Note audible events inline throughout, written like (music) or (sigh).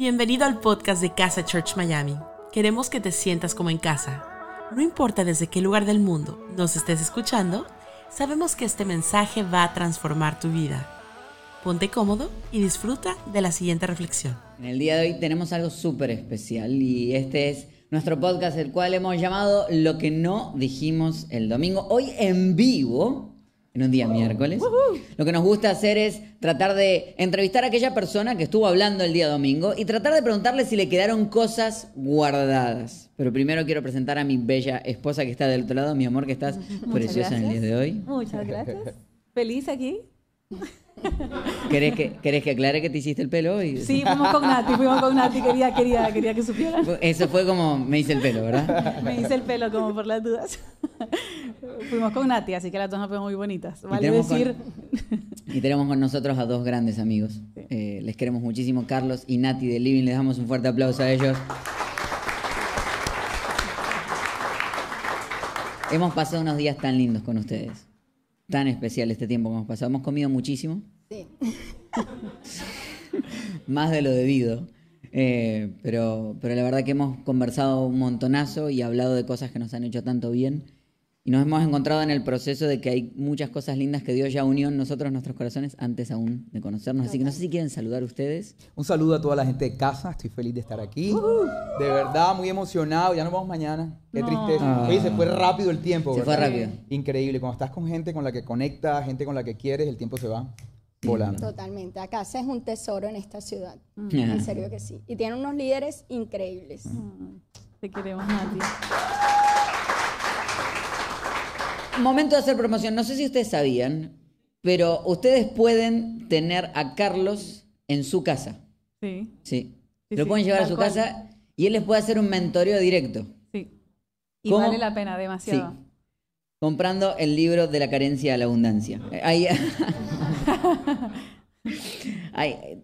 Bienvenido al podcast de Casa Church Miami. Queremos que te sientas como en casa. No importa desde qué lugar del mundo nos estés escuchando, sabemos que este mensaje va a transformar tu vida. Ponte cómodo y disfruta de la siguiente reflexión. En el día de hoy tenemos algo súper especial y este es nuestro podcast, el cual hemos llamado Lo que no dijimos el domingo. Hoy en vivo, en un día miércoles. Lo que nos gusta hacer es tratar de entrevistar a aquella persona que estuvo hablando el día domingo y tratar de preguntarle si le quedaron cosas guardadas. Pero primero quiero presentar a mi bella esposa que está del otro lado, mi amor, que estás preciosa en el día de hoy. Muchas gracias. (laughs) Feliz aquí. ¿Querés que, ¿Querés que aclare que te hiciste el pelo hoy? Sí, fuimos con Nati, fuimos con Nati, quería, quería, quería que supiera. Eso fue como me hice el pelo, ¿verdad? Me hice el pelo como por las dudas. Fuimos con Nati, así que las dos nos vemos muy bonitas. Vale tenemos decir. Y tenemos con nosotros a dos grandes amigos. Eh, les queremos muchísimo, Carlos y Nati de Living. Les damos un fuerte aplauso a ellos. Hemos pasado unos días tan lindos con ustedes. Tan especial este tiempo que hemos pasado. Hemos comido muchísimo. Sí. (laughs) Más de lo debido. Eh, pero, pero la verdad que hemos conversado un montonazo y hablado de cosas que nos han hecho tanto bien. Y nos hemos encontrado en el proceso de que hay muchas cosas lindas que Dios ya unió en nosotros, nuestros corazones, antes aún de conocernos. Así que no sé si quieren saludar ustedes. Un saludo a toda la gente de casa, estoy feliz de estar aquí. De verdad, muy emocionado. Ya nos vamos mañana. Qué No. tristeza. Oye, se fue rápido el tiempo. Se fue rápido. Increíble. Cuando estás con gente con la que conectas, gente con la que quieres, el tiempo se va volando. Totalmente. Acá es un tesoro en esta ciudad. Ajá. En serio que sí. Y tiene unos líderes increíbles. Te queremos, Nati. Momento de hacer promoción. No sé si ustedes sabían, pero ustedes pueden tener a Carlos en su casa. Sí, Sí. Sí, Lo sí, pueden llevar a su cual. casa y él les puede hacer un mentoreo directo. sí. Y ¿Cómo? vale la pena demasiado. Sí. Comprando el libro de la carencia a la abundancia. Hay, (laughs) hay-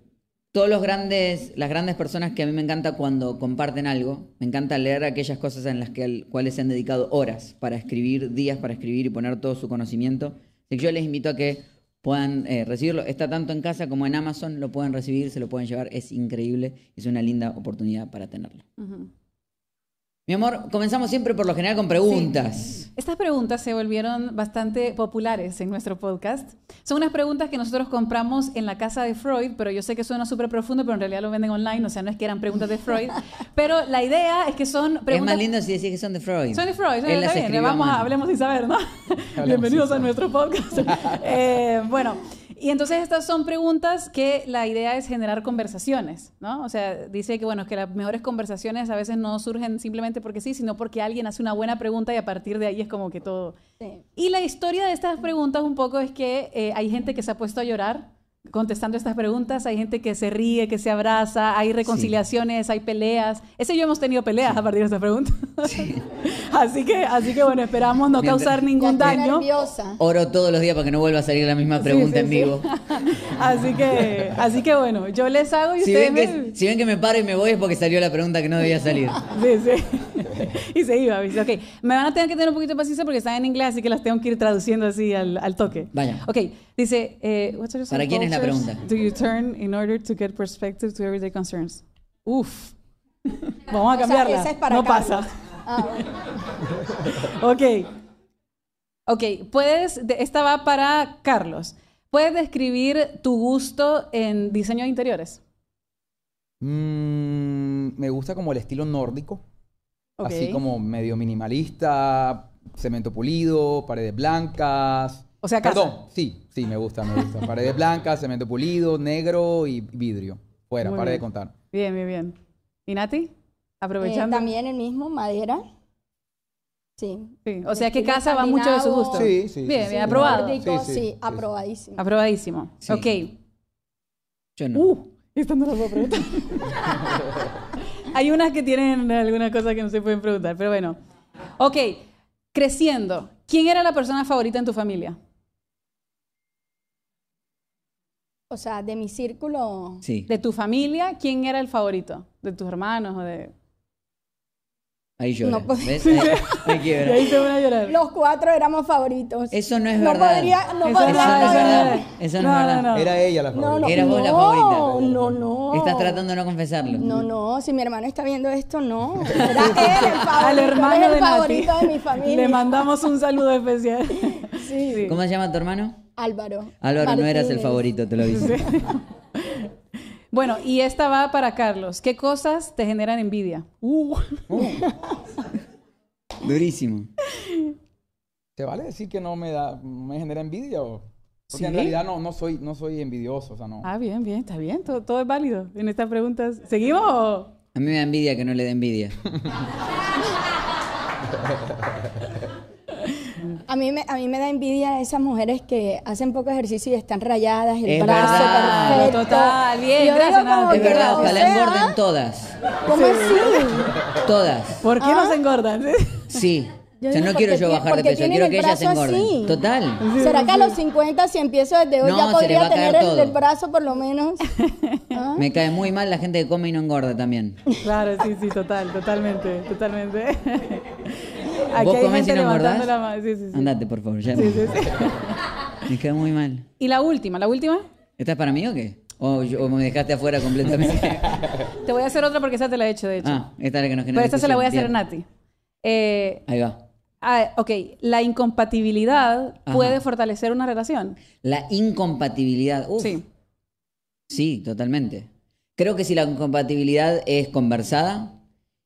todos los grandes, las grandes personas que a mí me encanta cuando comparten algo, me encanta leer aquellas cosas en las que al- cuales se han dedicado horas para escribir, días para escribir y poner todo su conocimiento. Así que yo les invito a que puedan eh, recibirlo. Está tanto en casa como en Amazon, lo pueden recibir, se lo pueden llevar, es increíble, es una linda oportunidad para tenerlo. Mi amor, comenzamos siempre por lo general con preguntas. Estas preguntas se volvieron bastante populares en nuestro podcast. Son unas preguntas que nosotros compramos en la casa de Freud, pero yo sé que suena súper profundo, pero en realidad lo venden online, o sea, no es que eran preguntas de Freud. (laughs) Pero la idea es que son Es preguntas... más lindo si decís que son de Freud. Son de Freud, Él está bien, vamos a, hablemos sin saber, ¿no? (laughs) Bienvenidos a nuestro podcast. (laughs) Eh, bueno, y entonces estas son preguntas que la idea es generar conversaciones, ¿no? O sea, dice que, bueno, que las mejores conversaciones a veces no surgen simplemente porque sí, sino porque alguien hace una buena pregunta y a partir de ahí es como que todo... Sí. Y la historia de estas preguntas un poco es que eh, hay gente que se ha puesto a llorar contestando estas preguntas, hay gente que se ríe, que se abraza, hay reconciliaciones, hay peleas. Ese y yo hemos tenido peleas a partir de estas preguntas. (laughs) así que, así que bueno, esperamos no Mientras- causar ningún daño. nerviosa. Oro todos los días para que no vuelva a salir la misma pregunta sí, en sí. vivo. (laughs) Así que, así que bueno, yo les hago y Si ustedes ven, me... que, si ven que me paro y me voy es porque salió la pregunta que no debía salir. (laughs) Sí, sí. y se iba. ¿viste? Ok, me van a tener que tener un poquito de paciencia porque están en inglés, así que las tengo que ir traduciendo así al, al toque. Vaya. Ok, dice, eh, what are ¿Para quién es la pregunta? Do you turn in order to get perspective to everyday concerns? Uf. Vamos a O sea, cambiarla. esa es para no Carlos. pasa. Ah, Ok. Ok, puedes, de- esta va para Carlos. ¿Puedes describir tu gusto en diseño de interiores? Mm, me gusta como el estilo nórdico. Ok. Así como medio minimalista, cemento pulido, paredes blancas. O sea, casa. Perdón, sí, sí, me gusta, me gusta. (laughs) paredes blancas, cemento pulido, negro y vidrio. Fuera, Muy pare de contar. Bien, bien, bien. ¿Y Nati? Eh, también el mismo, madera. Sí. Sí, O sea que casa va mucho de su gusto. Sí, sí, Bien, sí, bien, sí. aprobado. Nórdico, Sí, sí, sí, sí. aprobadísimo. Aprobadísimo. Sí. Ok. Yo no. Uh, esta no la puedo preguntar. (laughs) Hay unas que tienen alguna cosa que no se pueden preguntar, pero bueno. Ok, creciendo. ¿Quién era la persona favorita en tu familia? O sea, de mi círculo. Sí. De tu familia, ¿quién era el favorito? ¿De tus hermanos o de...? Ahí llora. No ¿Ves? (laughs) (laughs) Ahí, quiebra. ahí se van a llorar. Los cuatro éramos favoritos. Eso no es no verdad. Podría, no Eso podría no es haber- verdad. Eso no es verdad. Era ella la favorita. no, Eras vos la no, favorita. No, no. Estás tratando de no confesarlo. No, no, si mi hermano está viendo esto, no. Era él el (laughs) favorito, Al hermano de el Nati. favorito de mi familia. Le mandamos un saludo especial. Sí. ¿Cómo se llama tu hermano? Álvaro. Álvaro, no eras el favorito, te lo aviso. Bueno, y esta va para Carlos. ¿Qué cosas te generan envidia? Uh. Durísimo. ¿Te vale decir que no me da, me genera envidia o? Porque en realidad no, no soy, no soy envidioso, o sea, no. Ah, bien, bien, está bien. Todo, todo es válido en estas preguntas. ¿Seguimos o? A mí me da envidia que no le dé envidia. (laughs) A mí, me, a mí me da envidia esas mujeres que hacen poco ejercicio y están rayadas, el Es brazo verdad. perfecto. Total, bien, Yo digo gracias, como. Es que, verdad, o ojalá sea, engorden todas. ¿Cómo así? Todas. ¿Por qué no se engordan? Sí. Yo o sea, no quiero yo bajar de peso, quiero que ellas se engorden. así. Total. ¿Será que a los 50, si empiezo desde hoy, No, ya podría tener el, el brazo por lo menos? (laughs) ¿Ah? Me cae muy mal la gente que come y no engorda también. Claro, sí, sí, total, totalmente, totalmente. (laughs) Aquí ¿Vos hay comés gente y no levantando la mano. Sí, sí, sí. Andate, por favor, ya. Sí, sí, sí. (laughs) Me cae muy mal. Y la última, la última. ¿Esta es para mí o qué? O, yo- o me dejaste afuera completamente. (laughs) Te voy a hacer otra porque esa te la he hecho, de hecho. ah, esta es la que nos genera Pero esta se la voy a hacer a discusión. Nati. Eh, Bien. Ahí va. ah, ok, la incompatibilidad Ajá. puede fortalecer una relación. La incompatibilidad. Uf. Sí. Sí, totalmente. Creo que si la incompatibilidad es conversada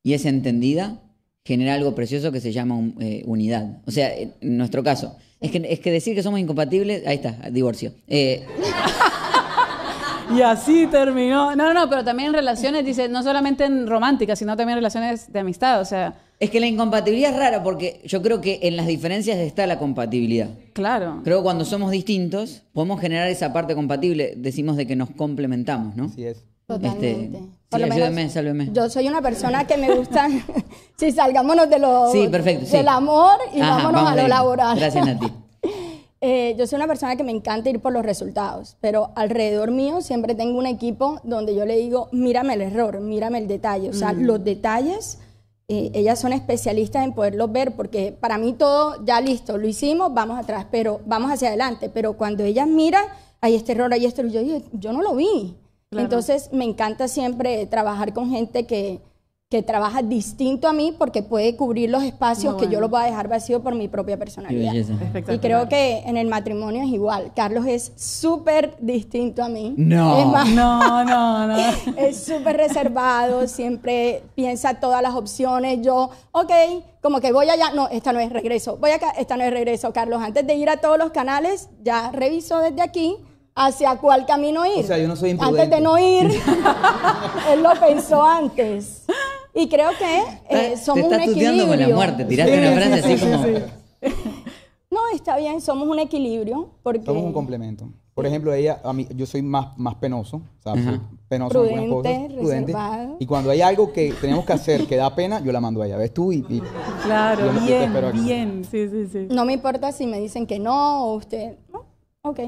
y es entendida, genera algo precioso que se llama un- eh, unidad. O sea, en nuestro caso. Es que, es que decir que somos incompatibles, ahí está, divorcio. Eh, (laughs) Y así terminó. No, no, no, pero también en relaciones, dice, no solamente en románticas, sino también en relaciones de amistad. O sea, es que la incompatibilidad es rara porque yo creo que en las diferencias está la compatibilidad. claro. Creo que cuando somos distintos podemos generar esa parte compatible, decimos de que nos complementamos, ¿no? Así es. Totalmente. Este, Por sí, lo menos, ayúdame, sálveme. Yo soy una persona que me gusta. (laughs) si salgámonos de lo, Sí, perfecto, sí. del amor y Ajá, vámonos vamos a lo laboral. Gracias, Nati. (laughs) Eh, yo soy una persona que me encanta ir por los resultados, pero alrededor mío siempre tengo un equipo donde yo le digo, mírame el error, mírame el detalle. O sea, los detalles, eh, ellas son especialistas en poderlos ver, porque para mí todo ya listo, lo hicimos, vamos atrás, pero vamos hacia adelante. Pero cuando ellas miran, hay este error, hay esto, y yo yo no lo vi. Claro. Entonces me encanta siempre trabajar con gente que, que trabaja distinto a mí porque puede cubrir los espacios que yo los voy a dejar vacíos por mi propia personalidad. Y creo que en el matrimonio es igual. Carlos es súper distinto a mí. No. Es más, No, no, (laughs) no. es súper reservado, siempre piensa todas las opciones. Yo, ok, como que voy allá, no, esta no es regreso. Voy acá, esta no es regreso. Carlos, antes de ir a todos los canales, ya revisó desde aquí hacia cuál camino ir. O sea, yo no soy imprudente. Antes de no ir, (laughs) él lo pensó antes. Y creo que eh, somos te un estás tuteando con la equilibrio. muerte. Tiraste Sí, una frase sí, así sí, como. sí. (laughs) No, está bien, somos un equilibrio. Porque Somos un complemento. Por ejemplo, ella, a mí, yo soy más, más penoso, o sea, soy Ajá. penoso en algunas Prudente, cosas, reservado. Y cuando hay algo que tenemos que hacer que da pena, yo la mando a ella. ¿Ves tú? Y, y- Claro, Yo yo bien, bien. Sí, sí, sí. no me importa si me dicen que no o usted. No, ok.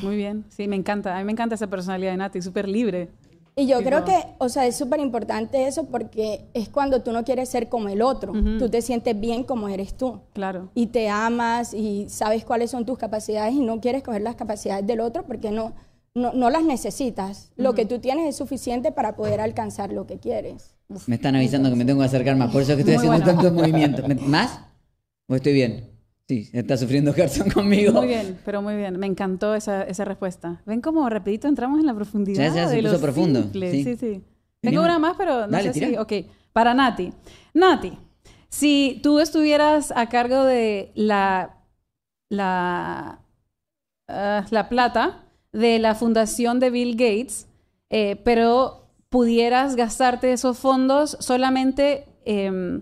Muy bien. Sí, me encanta. A mí me encanta esa personalidad de Nati, súper libre. Y yo creo no. que, o sea, es súper importante eso porque es cuando tú no quieres ser como el otro. Tú te sientes bien como eres tú. Claro. Y te amas y sabes cuáles son tus capacidades y no quieres coger las capacidades del otro porque no, no, no las necesitas. Lo que tú tienes es suficiente para poder alcanzar lo que quieres. Me están avisando que me tengo que acercar más. Por eso es que estoy haciendo bueno. tantos movimientos. ¿Me- ¿Más? ¿O estoy bien? Sí, está sufriendo (laughs) Gerson conmigo. Muy bien, pero muy bien. Me encantó esa, esa respuesta. ¿Ven cómo rapidito entramos en la profundidad? Ya, ya se de puso lo profundo, sí. Sí, sí. Tengo una más, pero no Dale, sé si... Ok, para Nati. Nati, si tú estuvieras a cargo de la, la, ah, la plata de la fundación de Bill Gates, eh, pero pudieras gastarte esos fondos solamente em,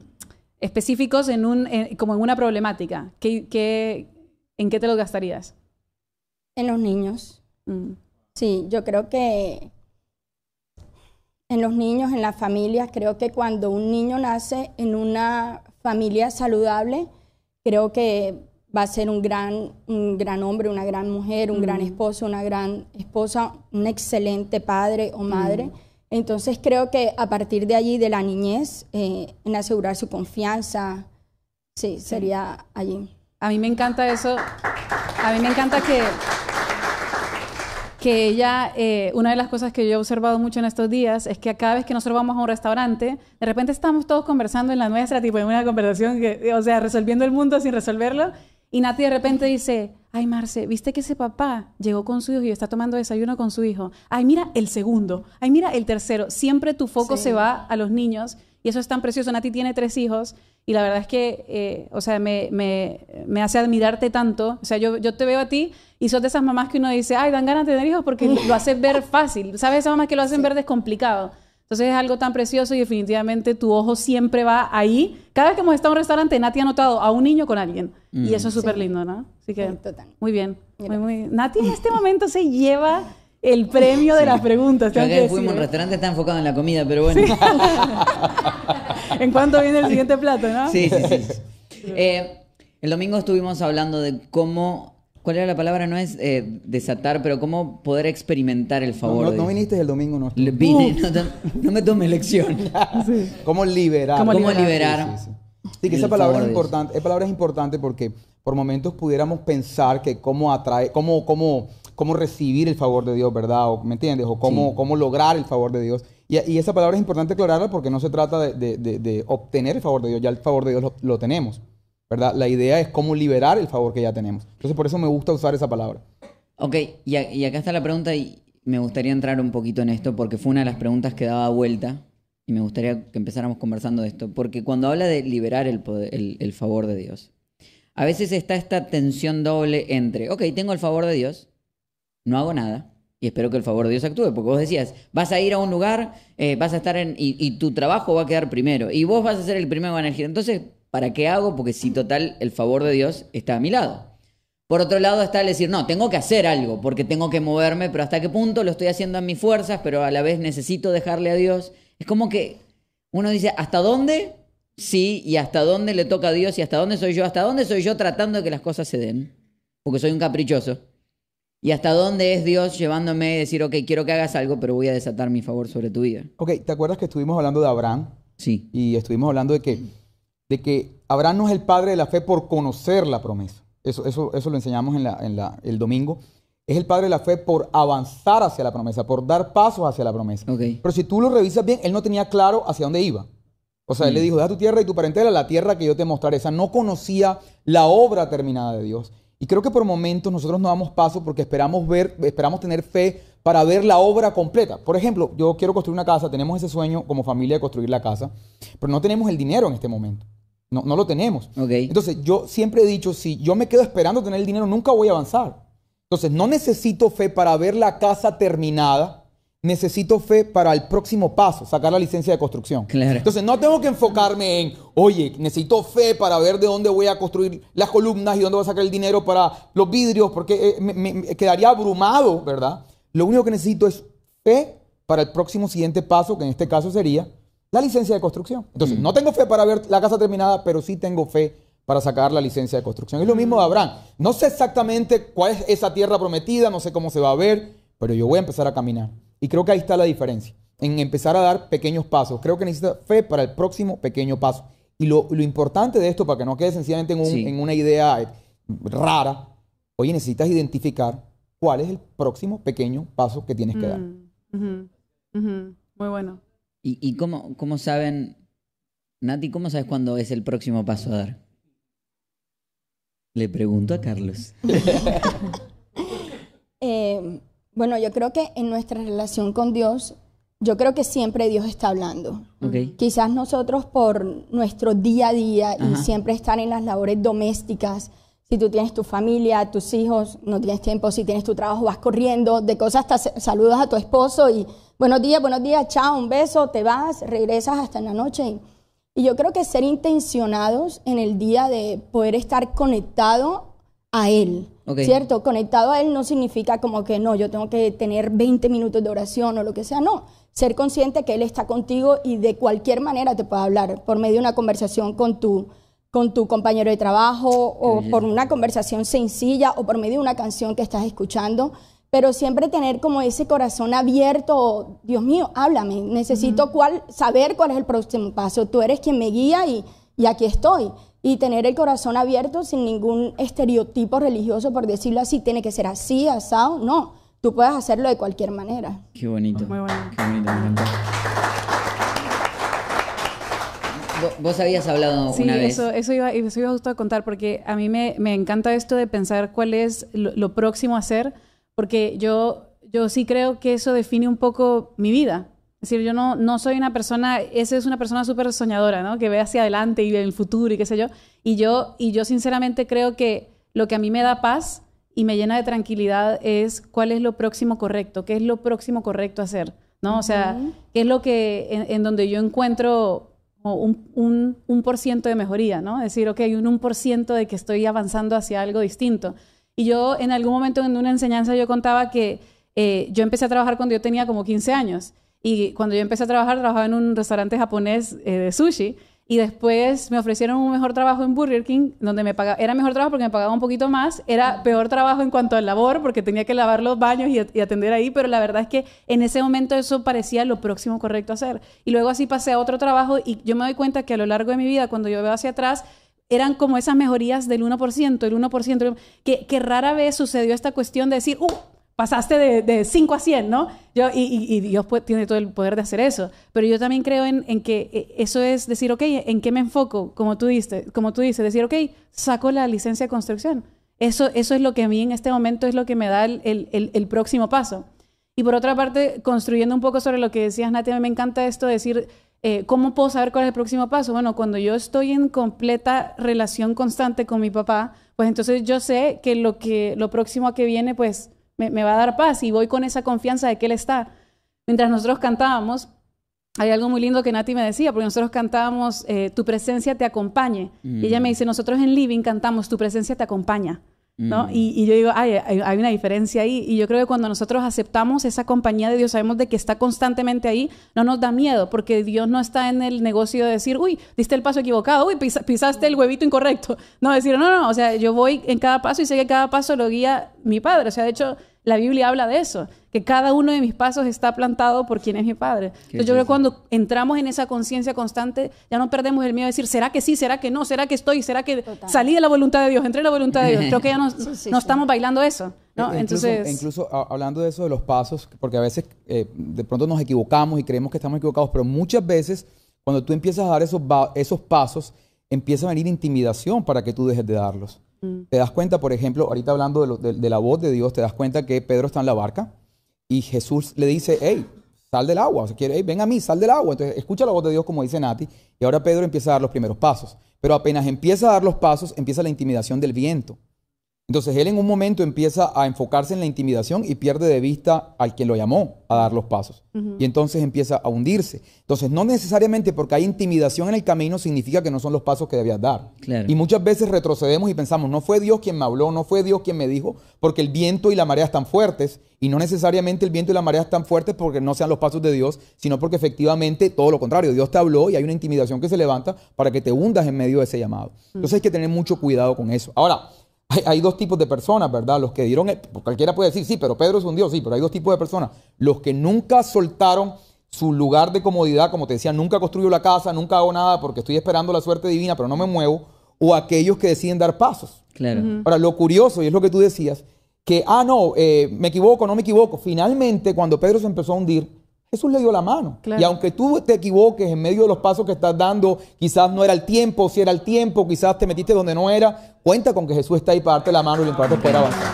específicos en un, en- como en una problemática, ¿qué, qué, en qué te los gastarías? En los niños. Mm. Sí, yo creo que en los niños, en las familias, creo que cuando un niño nace en una familia saludable, creo que va a ser un gran, un gran hombre, una gran mujer, un gran esposo, una gran esposa, un excelente padre o madre. Entonces creo que a partir de allí, de la niñez, eh, en asegurar su confianza, sí, sería allí. A mí me encanta eso. A mí me encanta que, que ella, eh, una de las cosas que yo he observado mucho en estos días es que cada vez que nosotros vamos a un restaurante, de repente estamos todos conversando en la nuestra, tipo en una conversación, que, o sea, resolviendo el mundo sin resolverlo, y Nati de repente dice, ay Marce, ¿viste que ese papá llegó con su hijo y está tomando desayuno con su hijo? Ay, mira el segundo, ay, mira el tercero. Siempre tu foco Sí. se va a los niños y eso es tan precioso. Nati tiene tres hijos y la verdad es que, eh, o sea, me, me, me hace admirarte tanto. O sea, yo, yo te veo a ti y sos de esas mamás que uno dice, ay, dan ganas de tener hijos porque lo haces ver (laughs) fácil. ¿Sabes? Esas mamás que lo hacen ver descomplicado. Entonces es algo tan precioso y definitivamente tu ojo siempre va ahí. Cada vez que hemos estado en un restaurante, Nati ha notado a un niño con alguien. Y eso es súper lindo, ¿no? Así que, Sí, total. muy bien. Muy, muy- Nati en este momento se lleva el premio de las preguntas. Tengo acá que fuimos a un restaurante, está enfocado en la comida, pero bueno. (laughs) En cuanto viene el siguiente plato, ¿no? Sí, sí, (laughs) sí. Eh, el domingo estuvimos hablando de cómo, ¿cuál era la palabra? No es eh, desatar, pero cómo poder experimentar el No, favor. no- no Dios. viniste el domingo, no. Vine, no, no me tomes lección. (laughs) ¿Cómo liberar? ¿Cómo ¿Cómo liberar? liberar? Sí, sí, sí. Que esa palabra es importante. Esa palabra es importante porque por momentos pudiéramos pensar que cómo atrae, cómo, cómo, cómo recibir el favor de Dios, ¿verdad? O, ¿Me entiendes? O cómo, Sí. cómo lograr el favor de Dios. Y, y esa palabra es importante aclararla porque no se trata de, de- de- de obtener el favor de Dios, ya el favor de Dios lo, lo tenemos, ¿verdad? La idea es cómo liberar el favor que ya tenemos. Entonces por eso me gusta usar esa palabra. Ok, y, a- y acá está la pregunta y me gustaría entrar un poquito en esto porque fue una de las preguntas que daba vuelta y me gustaría que empezáramos conversando de esto. Porque cuando habla de liberar el, el, favor de Dios, a veces está esta tensión doble entre, ok, tengo el favor de Dios, no hago nada y espero que el favor de Dios actúe. Porque vos decías, vas a ir a un lugar, eh, vas a estar en. Y, y tu trabajo va a quedar primero. Y vos vas a ser el primero en elegir. Entonces, ¿para qué hago? Porque si total el favor de Dios está a mi lado. Por otro lado está el decir, no, tengo que hacer algo porque tengo que moverme, pero hasta qué punto lo estoy haciendo a mis fuerzas, pero a la vez necesito dejarle a Dios. Es como que uno dice, ¿hasta dónde? Sí, y hasta dónde le toca a Dios y hasta dónde soy yo, hasta dónde soy yo tratando de que las cosas se den, porque soy un caprichoso. Y hasta dónde es Dios llevándome a decir, ok, quiero que hagas algo, pero voy a desatar mi favor sobre tu vida. Ok, ¿te acuerdas que estuvimos hablando de Abraham? Sí. Y estuvimos hablando de que, de que Abraham no es el padre de la fe por conocer la promesa. Eso, eso, eso lo enseñamos en la, en la- el domingo. Es el padre de la fe por avanzar hacia la promesa, por dar pasos hacia la promesa. Pero si tú lo revisas bien, él no tenía claro hacia dónde iba. O sea, él le dijo, deja tu tierra y tu parentela, la tierra que yo te mostraré. O sea, no conocía la obra terminada de Dios. Y creo que por momentos nosotros no damos paso porque esperamos ver, esperamos tener fe para ver la obra completa. Por ejemplo, yo quiero construir una casa, tenemos ese sueño como familia de construir la casa, pero no tenemos el dinero en este momento. No, no lo tenemos. Ok. Entonces, yo siempre he dicho, si yo me quedo esperando tener el dinero, nunca voy a avanzar. Entonces, no necesito fe para ver la casa terminada, necesito fe para el próximo paso, sacar la licencia de construcción. Claro. Entonces, no tengo que enfocarme en, oye, necesito fe para ver de dónde voy a construir las columnas y dónde voy a sacar el dinero para los vidrios, porque eh, me, me- me quedaría abrumado, ¿verdad? Lo único que necesito es fe para el próximo siguiente paso, que en este caso sería la licencia de construcción. Entonces, no tengo fe para ver la casa terminada, pero sí tengo fe para sacar la licencia de construcción. Es lo mismo de Abraham. No sé exactamente cuál es esa tierra prometida, no sé cómo se va a ver, pero yo voy a empezar a caminar. Y creo que ahí está la diferencia, en empezar a dar pequeños pasos. Creo que necesita fe para el próximo pequeño paso. Y lo, lo importante de esto, para que no quede sencillamente en, un- Sí. en una idea eh, rara, oye, necesitas identificar cuál es el próximo pequeño paso que tienes que dar. Mm. Muy bueno. ¿Y, y cómo, cómo saben, Nati, cómo sabes cuándo es el próximo paso a dar? Le pregunto a Carlos. (laughs) Eh, bueno, yo creo que en nuestra relación con Dios, yo creo que siempre Dios está hablando. Quizás nosotros por nuestro día a día y siempre estar en las labores domésticas, si tú tienes tu familia, tus hijos, no tienes tiempo, si tienes tu trabajo, vas corriendo, de cosas hasta saludas a tu esposo y buenos días, buenos días, chao, un beso, te vas, regresas hasta en la noche. Y, y yo creo que ser intencionados en el día de poder estar conectado a Él. ¿cierto? Conectado a Él no significa como que no, yo tengo que tener 20 minutos de oración o lo que sea, no. Ser consciente que Él está contigo y de cualquier manera te puede hablar, por medio de una conversación con tu, con tu compañero de trabajo o por una conversación sencilla o por medio de una canción que estás escuchando. Pero siempre tener como ese corazón abierto, Dios mío, háblame, necesito cuál, saber cuál es el próximo paso, tú eres quien me guía y, y aquí estoy. Y tener el corazón abierto sin ningún estereotipo religioso, por decirlo así, tiene que ser así, asado, no, tú puedes hacerlo de cualquier manera. Qué bonito. Muy bueno. Qué bonito, me encantó. Vos- Vos habías hablado Sí, una vez. eso, eso, iba, eso iba justo a contar, porque a mí me, me encanta esto de pensar cuál es lo, lo próximo a hacer, porque yo, yo sí creo que eso define un poco mi vida. Es decir, yo no, no soy una persona, esa es una persona súper soñadora, ¿no? Que ve hacia adelante y ve el futuro y qué sé yo. Y yo, y yo sinceramente creo que lo que a mí me da paz y me llena de tranquilidad es cuál es lo próximo correcto, qué es lo próximo correcto hacer, ¿no? O sea, qué es lo que, en, en donde yo encuentro un, un, un por ciento de mejoría, ¿no? Es decir, ok, un un por ciento de que estoy avanzando hacia algo distinto. Y yo en algún momento en una enseñanza yo contaba que eh, yo empecé a trabajar cuando yo tenía como 15 años. Y cuando yo empecé a trabajar, trabajaba en un restaurante japonés eh, de sushi. Y después me ofrecieron un mejor trabajo en Burger King, donde me pagaba, era mejor trabajo porque me pagaba un poquito más, era peor trabajo en cuanto al labor, porque tenía que lavar los baños y, y atender ahí, pero la verdad es que en ese momento eso parecía lo próximo correcto a hacer. Y luego así pasé a otro trabajo y yo me doy cuenta que a lo largo de mi vida, cuando yo veo hacia atrás, eran como esas mejorías del 1%, el 1%, el- que, que rara vez sucedió esta cuestión de decir, ¡uh! pasaste de, de 5 a 100, ¿no? Yo, y, y- Dios pu- tiene todo el poder de hacer eso. Pero yo también creo en, que eh, eso es decir, ok, ¿en qué me enfoco? Como tú, dices, decir, ok, saco la licencia de construcción. Eso, es lo que a mí en este momento es lo que me da el- el próximo paso. Y por otra parte, construyendo un poco sobre lo que decías, Nati, a mí me encanta esto de decir, eh, ¿cómo puedo saber cuál es el próximo paso? Bueno, cuando yo estoy en completa relación constante con mi papá, pues entonces yo sé que lo, que, lo próximo a que viene, pues me, me va a dar paz y voy con esa confianza de que Él está. Mientras nosotros cantábamos, hay algo muy lindo que Nati me decía, porque nosotros cantábamos eh, Tu presencia te acompañe. Y ella me dice, nosotros en Living cantamos Tu presencia te acompaña. ¿No? Y, y yo digo, ay, hay, hay una diferencia ahí. Y yo creo que cuando nosotros aceptamos esa compañía de Dios, sabemos de que está constantemente ahí, no nos da miedo, porque Dios no está en el negocio de decir, uy, diste el paso equivocado, uy, pisa- pisaste el huevito incorrecto. (laughs) No, decir, no, no, o sea, yo voy en cada paso y sé que cada paso lo guía mi Padre. O sea, de hecho, la Biblia habla de eso, que cada uno de mis pasos está plantado por quien es mi Padre. Entonces yo creo que cuando entramos en esa conciencia constante, ya no perdemos el miedo de decir, ¿será que sí? ¿Será que no? ¿Será que estoy? ¿Será que salí de la voluntad de Dios? ¿Entré en la voluntad de Dios? Creo que ya no, sí, no sí. estamos bailando eso, ¿no? E- incluso, Entonces... incluso a- hablando de eso de los pasos, porque a veces eh, de pronto nos equivocamos y creemos que estamos equivocados, pero muchas veces cuando tú empiezas a dar esos, esos pasos, empieza a venir intimidación para que tú dejes de darlos. Te das cuenta, por ejemplo, ahorita hablando de, la voz de Dios, te das cuenta que Pedro está en la barca y Jesús le dice, hey, sal del agua, o sea, quiere, "Hey, ven a mí, sal del agua. Entonces escucha la voz de Dios como dice Nati y ahora Pedro empieza a dar los primeros pasos. Pero apenas empieza a dar los pasos, empieza la intimidación del viento. Entonces él en un momento empieza a enfocarse en la intimidación y pierde de vista al que lo llamó a dar los pasos. Y entonces empieza a hundirse. Entonces no necesariamente porque hay intimidación en el camino significa que no son los pasos que debías dar. Claro. Y muchas veces retrocedemos y pensamos, no fue Dios quien me habló, no fue Dios quien me dijo, porque el viento y la marea están fuertes. Y no necesariamente el viento y la marea están fuertes porque no sean los pasos de Dios, sino porque efectivamente todo lo contrario, Dios te habló y hay una intimidación que se levanta para que te hundas en medio de ese llamado. Entonces hay que tener mucho cuidado con eso. Ahora, hay, hay dos tipos de personas, ¿verdad? Los que dieron, porque cualquiera puede decir, sí, pero Pedro es un Dios, sí, pero hay dos tipos de personas. Los que nunca soltaron su lugar de comodidad, como te decía, nunca construyo la casa, nunca hago nada porque estoy esperando la suerte divina, pero no me muevo, o aquellos que deciden dar pasos. Claro. Ahora, lo curioso, y es lo que tú decías, que, ah, no, eh, me equivoco, no me equivoco. Finalmente, cuando Pedro se empezó a hundir, Jesús le dio la mano. Claro. Y aunque tú te equivoques en medio de los pasos que estás dando, quizás no era el tiempo, si era el tiempo, quizás te metiste donde no era, cuenta con que Jesús está ahí para darte la mano y para poder avanzar.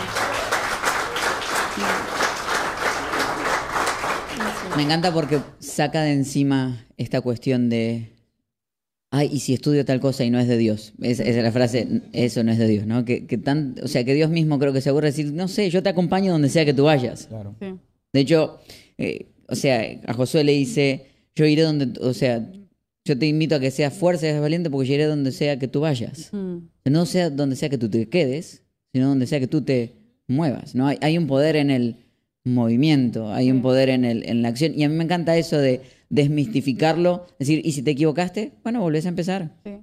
Me encanta porque saca de encima esta cuestión de. Ay, y si estudio tal cosa y no es de Dios. Es- Esa es la frase, eso no es de Dios, ¿no? Que, que tan, o sea, que Dios mismo creo que se aburre de decir, no sé, yo te acompaño donde sea que tú vayas. Claro. Sí. De hecho, eh, o sea, a Josué le dice, yo iré donde, o sea, yo te invito a que seas fuerza y seas valiente porque yo iré donde sea que tú vayas. Mm. No sea donde sea que tú te quedes, sino donde sea que tú te muevas. ¿no? Hay, hay un poder en el movimiento, hay un poder en, el, en la acción. Y a mí me encanta eso de desmistificarlo. Es decir, ¿y si te equivocaste? Bueno, volvés a empezar. Sí.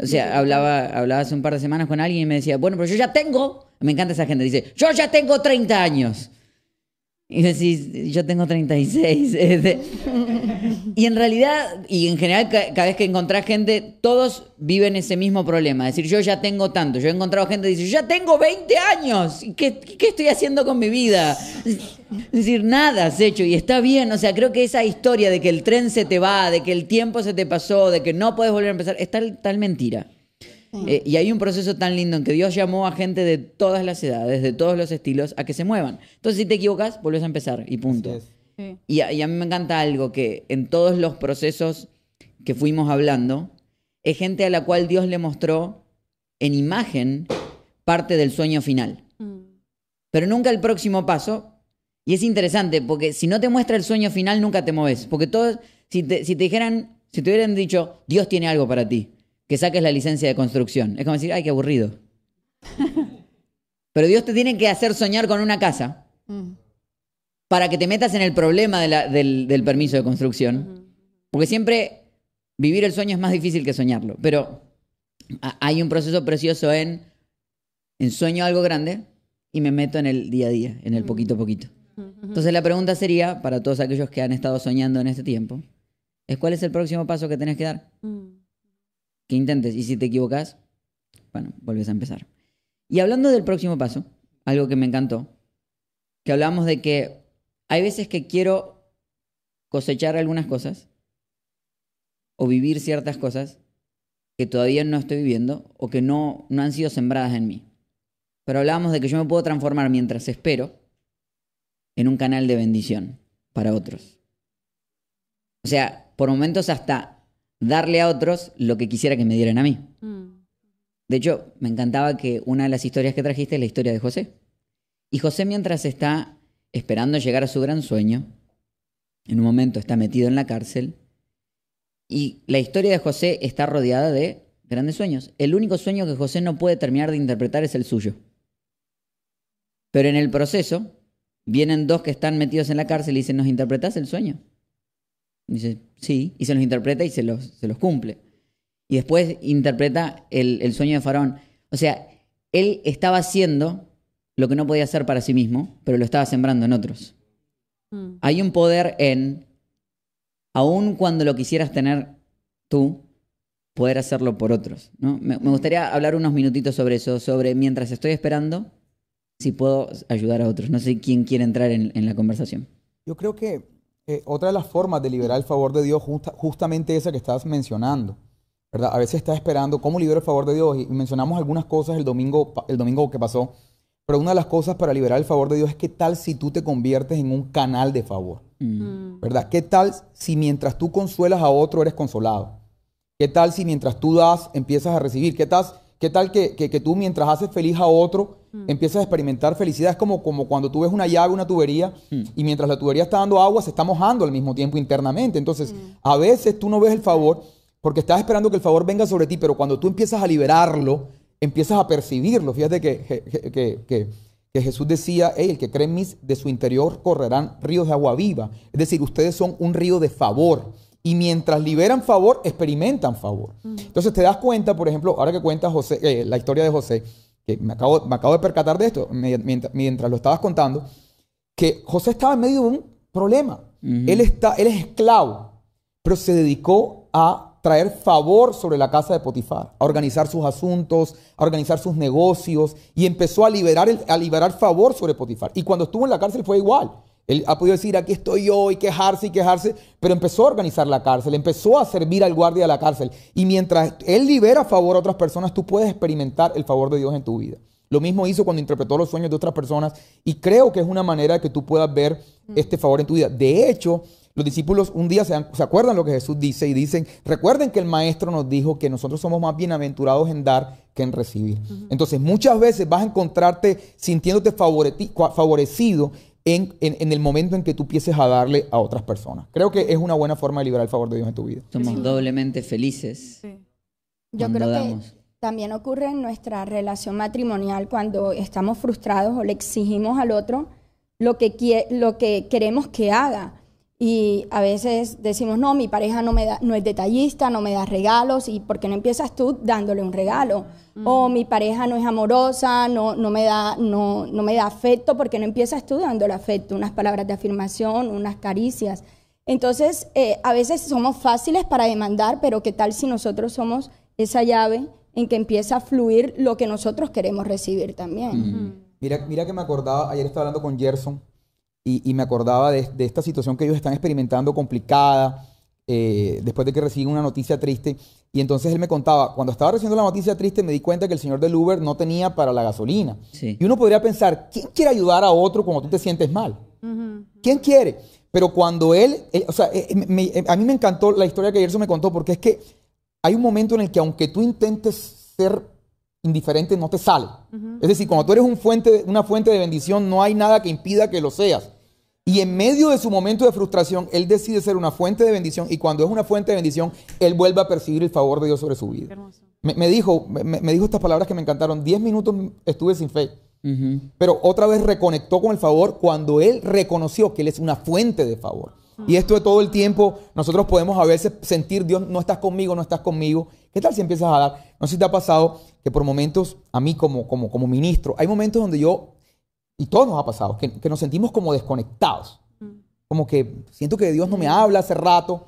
O sea, hablaba, hablaba hace un par de semanas con alguien y me decía, bueno, pero yo ya tengo. Me encanta esa gente. Dice, yo ya tengo 30 años. Y decís, yo tengo 36. (laughs) Este. y en realidad, y en general, ca- cada vez que encontrás gente, todos viven ese mismo problema. Es decir, yo ya tengo tanto. Yo he encontrado gente que dice, yo ya tengo 20 años. ¿Y ¿Qué, qué estoy haciendo con mi vida? Es decir, nada has hecho y está bien. O sea, creo que esa historia de que el tren se te va, de que el tiempo se te pasó, de que no puedes volver a empezar, es tal mentira. Eh, y hay un proceso tan lindo en que Dios llamó a gente de todas las edades, de todos los estilos, a que se muevan. Entonces, si te equivocas, vuelves a empezar y punto. Sí. Y a, y a mí me encanta algo que en todos los procesos que fuimos hablando, es gente a la cual Dios le mostró en imagen parte del sueño final. Pero nunca el próximo paso. Y es interesante, porque si no te muestra el sueño final, nunca te mueves. Porque todos, si te, si te dijeran, si te hubieran dicho, Dios tiene algo para ti, que saques la licencia de construcción, es como decir, ay, qué aburrido. Pero Dios te tiene que hacer soñar con una casa para que te metas en el problema de la- del, del permiso de construcción. Porque siempre vivir el sueño es más difícil que soñarlo. Pero hay un proceso precioso en, en sueño algo grande y me meto en el día a día, en el poquito a poquito. Entonces la pregunta sería, para todos aquellos que han estado soñando en este tiempo, es cuál es el próximo paso que tenés que dar. Que intentes. Y si te equivocas, bueno, vuelves a empezar. Y hablando del próximo paso, algo que me encantó, que hablamos de que hay veces que quiero cosechar algunas cosas o vivir ciertas cosas que todavía no estoy viviendo o que no, no han sido sembradas en mí. Pero hablábamos de que yo me puedo transformar mientras espero en un canal de bendición para otros. O sea, por momentos hasta darle a otros lo que quisiera que me dieran a mí. De hecho, me encantaba que una de las historias que trajiste es la historia de José. Y José mientras está esperando llegar a su gran sueño, en un momento está metido en la cárcel, y la historia de José está rodeada de grandes sueños. El único sueño que José no puede terminar de interpretar es el suyo. Pero en el proceso, vienen dos que están metidos en la cárcel y dicen, ¿nos interpretás el sueño? Dice, sí, y se los interpreta y se los, se los cumple. Y después interpreta el, el sueño de Faraón. O sea, él estaba haciendo lo que no podía hacer para sí mismo, pero lo estaba sembrando en otros. Hay un poder en, aun cuando lo quisieras tener tú, poder hacerlo por otros. ¿no? Me, me gustaría hablar unos minutitos sobre eso, sobre mientras estoy esperando, si puedo ayudar a otros. No sé quién quiere entrar en, en la conversación. Yo creo que eh, otra de las formas de liberar el favor de Dios, justa- justamente esa que estás mencionando, ¿verdad? A veces estás esperando cómo libero el favor de Dios y mencionamos algunas cosas el domingo, el domingo que pasó, pero una de las cosas para liberar el favor de Dios es qué tal si tú te conviertes en un canal de favor, ¿verdad? ¿Qué tal si mientras tú consuelas a otro eres consolado? ¿Qué tal si mientras tú das empiezas a recibir? ¿Qué tal, qué tal que, que- que tú mientras haces feliz a otro empiezas a experimentar felicidad? Es como, como cuando tú ves una llave, una tubería y mientras la tubería está dando agua se está mojando al mismo tiempo internamente. Entonces, a veces tú no ves el favor porque estás esperando que el favor venga sobre ti, pero cuando tú empiezas a liberarlo, empiezas a percibirlo. Fíjate que, que- que- que- que Jesús decía, "Ey, el que cree en mí, de su interior correrán ríos de agua viva. Es decir, ustedes son un río de favor. Y mientras liberan favor, experimentan favor. Entonces te das cuenta, por ejemplo, ahora que cuenta José, eh, la historia de José, que me acabo, me acabo de percatar de esto mientras lo estabas contando, que José estaba en medio de un problema. él, está, él es esclavo, pero se dedicó a traer favor sobre la casa de Potifar, a organizar sus asuntos, a organizar sus negocios y empezó a liberar, el- a liberar favor sobre Potifar. Y cuando estuvo en la cárcel fue igual. Él ha podido decir, aquí estoy yo, y quejarse y quejarse, pero empezó a organizar la cárcel, empezó a servir al guardia de la cárcel. Y mientras él libera favor a otras personas, tú puedes experimentar el favor de Dios en tu vida. Lo mismo hizo cuando interpretó los sueños de otras personas y creo que es una manera de que tú puedas ver este favor en tu vida. De hecho, los discípulos un día se, se acuerdan lo que Jesús dice y dicen, recuerden que el maestro nos dijo que nosotros somos más bienaventurados en dar que en recibir. Entonces muchas veces vas a encontrarte sintiéndote favorecido en, en- en el momento en que tú empieces a darle a otras personas. Creo que es una buena forma de liberar el favor de Dios en tu vida. Somos doblemente felices Yo creo que también ocurre en nuestra relación matrimonial cuando estamos frustrados o le exigimos al otro lo que, lo que queremos que haga. Y a veces decimos, no, mi pareja no, me da, no es detallista, no me da regalos, y ¿por qué no empiezas tú dándole un regalo? O mi pareja no es amorosa, no, no, me da, no, no me da afecto, ¿por qué no empiezas tú dándole afecto? Unas palabras de afirmación, unas caricias. Entonces, eh, a veces somos fáciles para demandar, pero ¿qué tal si nosotros somos esa llave en que empieza a fluir lo que nosotros queremos recibir también? Mira, mira que me acordaba, ayer estaba hablando con Gerson y, me acordaba de, esta situación que ellos están experimentando complicada, eh, después de que reciben una noticia triste. Y entonces él me contaba, cuando estaba recibiendo la noticia triste, me di cuenta que el señor del Uber no tenía para la gasolina. Y uno podría pensar, ¿quién quiere ayudar a otro cuando tú te sientes mal? ¿Quién quiere? Pero cuando él, eh, o sea, eh, a mí me encantó la historia que Gerson me contó, porque es que hay un momento en el que aunque tú intentes ser indiferente, no te sale. Es decir, cuando tú eres un fuente, una fuente de bendición, no hay nada que impida que lo seas. Y en medio de su momento de frustración, él decide ser una fuente de bendición. Y cuando es una fuente de bendición, él vuelve a percibir el favor de Dios sobre su vida. Me, dijo, me, dijo estas palabras que me encantaron. Diez minutos estuve sin fe. Pero otra vez reconectó con el favor cuando él reconoció que él es una fuente de favor. Y esto de todo el tiempo, nosotros podemos a veces sentir, Dios, no estás conmigo, no estás conmigo. ¿Qué tal si empiezas a dar? No sé si te ha pasado que por momentos, a mí como, como, como ministro, hay momentos donde yo y todo nos ha pasado, que, nos sentimos como desconectados. Como que siento que Dios no me habla hace rato.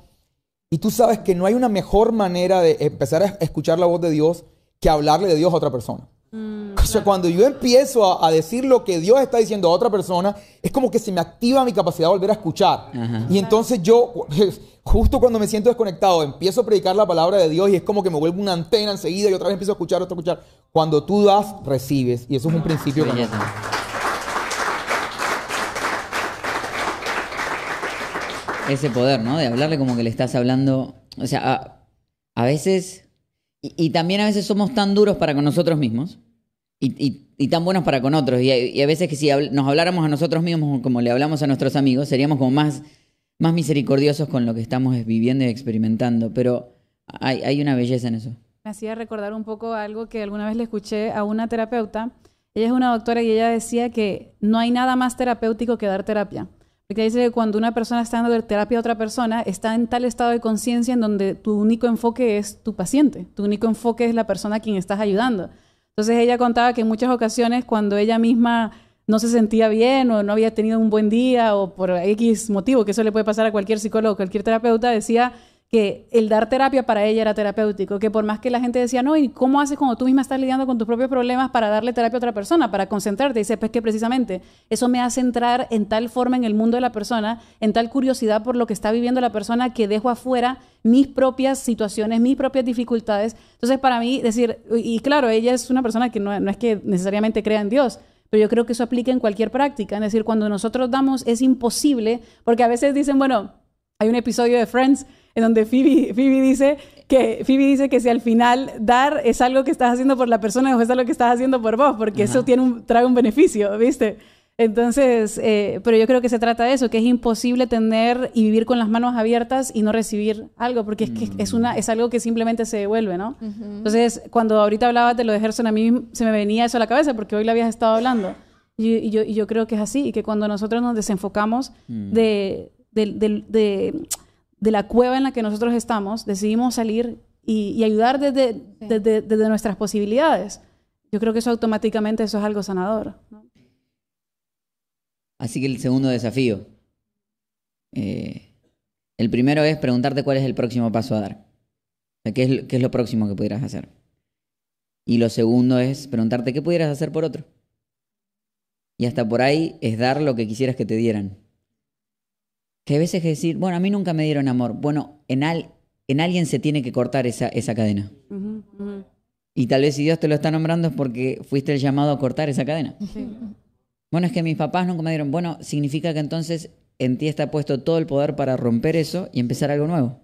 Y tú sabes que no hay una mejor manera de empezar a escuchar la voz de Dios que hablarle de Dios a otra persona. Mm, o sea, cuando yo empiezo a, decir lo que Dios está diciendo a otra persona, es como que se me activa mi capacidad de volver a escuchar. Y entonces yo, (laughs) justo cuando me siento desconectado, empiezo a predicar la palabra de Dios y es como que me vuelvo una antena enseguida y otra vez empiezo a escuchar, otra escuchar. Cuando tú das, recibes. Y eso es un principio. Ese poder, ¿no? De hablarle como que le estás hablando. O sea, a, veces. Y, también a veces somos tan duros para con nosotros mismos. Y, tan buenos para con otros. Y, a veces que si nos habláramos a nosotros mismos como le hablamos a nuestros amigos, seríamos como más, más misericordiosos con lo que estamos viviendo y experimentando. Pero hay, hay una belleza en eso. Me hacía recordar un poco algo que alguna vez le escuché a una terapeuta. Ella es una doctora y ella decía que no hay nada más terapéutico que dar terapia. Porque dice que cuando una persona está dando terapia a otra persona, está en tal estado de conciencia en donde tu único enfoque es tu paciente, tu único enfoque es la persona a quien estás ayudando. Entonces ella contaba que en muchas ocasiones cuando ella misma no se sentía bien o no había tenido un buen día o por X motivo, que eso le puede pasar a cualquier psicólogo, cualquier terapeuta, decía que el dar terapia para ella era terapéutico, que por más que la gente decía, no, ¿y cómo haces cuando tú misma estás lidiando con tus propios problemas para darle terapia a otra persona, para concentrarte? Y dice, pues que precisamente eso me hace entrar en tal forma en el mundo de la persona, en tal curiosidad por lo que está viviendo la persona, que dejo afuera mis propias situaciones, mis propias dificultades. Entonces, para mí, decir, y claro, ella es una persona que no, no es que necesariamente crea en Dios, pero yo creo que eso aplica en cualquier práctica. Es decir, cuando nosotros damos, es imposible, porque a veces dicen, bueno, hay un episodio de Friends en donde Phoebe, dice que Phoebe dice que si al final dar es algo que estás haciendo por la persona o es algo que estás haciendo por vos, porque eso tiene un, trae un beneficio, ¿viste? Entonces, eh, pero yo creo que se trata de eso, que es imposible tener y vivir con las manos abiertas y no recibir algo, porque es que es, una, es algo que simplemente se devuelve, ¿no? Entonces, cuando ahorita hablabas de lo de Gerson, a mí se me venía eso a la cabeza, porque hoy lo habías estado hablando. Y, yo, y yo, creo que es así, y que cuando nosotros nos desenfocamos mm. de, de de la cueva en la que nosotros estamos, decidimos salir y, ayudar desde, desde, nuestras posibilidades. Yo creo que eso automáticamente eso es algo sanador. Así que el segundo desafío. Eh, el primero es preguntarte cuál es el próximo paso a dar. ¿qué, es, ¿Qué es lo próximo que pudieras hacer? Y lo segundo es preguntarte qué pudieras hacer por otro. Y hasta por ahí es dar lo que quisieras que te dieran. Que a veces que decir, bueno, a mí nunca me dieron amor. Bueno, en, al, en alguien se tiene que cortar esa, esa cadena. Y tal vez si Dios te lo está nombrando es porque fuiste el llamado a cortar esa cadena. Bueno, es que mis papás nunca me dieron. Bueno, significa que entonces en ti está puesto todo el poder para romper eso y empezar algo nuevo.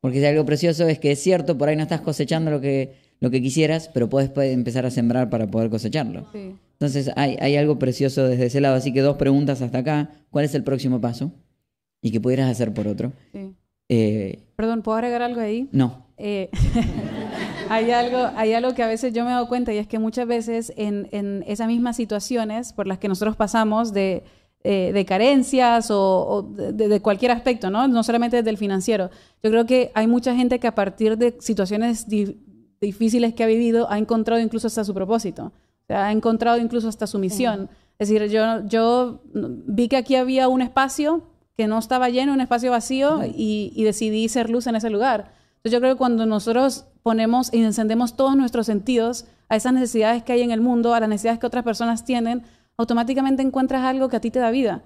Porque si algo precioso es que es cierto, por ahí no estás cosechando lo que, lo que quisieras, pero puedes, empezar a sembrar para poder cosecharlo. Entonces hay, hay algo precioso desde ese lado. Así que dos preguntas hasta acá. ¿Cuál es el próximo paso? Y que pudieras hacer por otro. Eh, Perdón, ¿puedo agregar algo ahí? No. Eh, (laughs) hay, algo, hay algo que a veces yo me doy cuenta y es que muchas veces en, en esas mismas situaciones por las que nosotros pasamos de eh, de carencias o, de, cualquier aspecto, ¿no? No solamente desde el financiero. Yo creo que hay mucha gente que a partir de situaciones difíciles que ha vivido ha encontrado incluso hasta su propósito, ha encontrado incluso hasta su misión. Es decir, yo, yo vi que aquí había un espacio que no estaba lleno, un espacio vacío y, y decidí ser luz en ese lugar. Entonces yo creo que cuando nosotros ponemos y encendemos todos nuestros sentidos a esas necesidades que hay en el mundo, a las necesidades que otras personas tienen, automáticamente encuentras algo que a ti te da vida.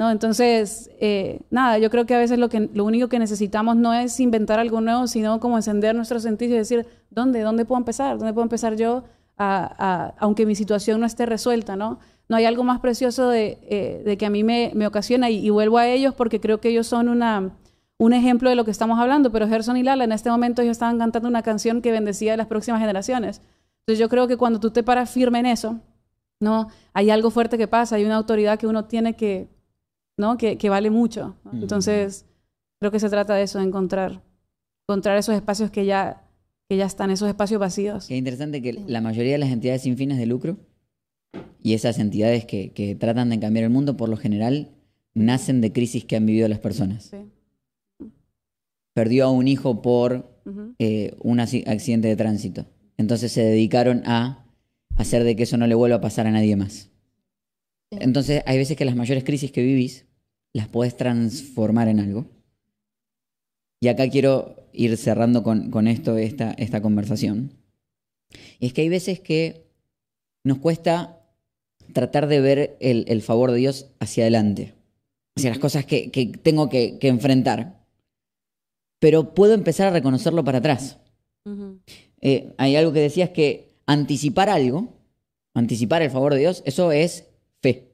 ¿no? Entonces, eh, nada, yo creo que a veces lo, que, lo único que necesitamos no es inventar algo nuevo, sino como encender nuestros sentidos y decir, ¿dónde? ¿Dónde puedo empezar? ¿Dónde puedo empezar yo? A, aunque mi situación no esté resuelta, ¿no? No hay algo más precioso de, eh, de que a mí me, me ocasiona y, vuelvo a ellos porque creo que ellos son una, un ejemplo de lo que estamos hablando, pero Gerson y Lala en este momento ellos estaban cantando una canción que bendecía a las próximas generaciones. Entonces yo creo que cuando tú te paras firme en eso, ¿no? Hay algo fuerte que pasa, hay una autoridad que uno tiene que, ¿no? Que, vale mucho. Entonces, creo que se trata de eso, de encontrar, encontrar esos espacios que ya, que ya están, esos espacios vacíos. Qué interesante que la mayoría de las entidades sin fines de lucro y esas entidades que, tratan de cambiar el mundo, por lo general, nacen de crisis que han vivido las personas. Perdió a un hijo por eh, un accidente de tránsito. Entonces se dedicaron a hacer de que eso no le vuelva a pasar a nadie más. Entonces, hay veces que las mayores crisis que vivís las puedes transformar en algo. Y acá quiero ir cerrando con, esto, esta, esta conversación. Y es que hay veces que nos cuesta tratar de ver el, favor de Dios hacia adelante, hacia las cosas que, tengo que, enfrentar. Pero puedo empezar a reconocerlo para atrás. Eh, hay algo que decías que anticipar algo, anticipar el favor de Dios, eso es fe.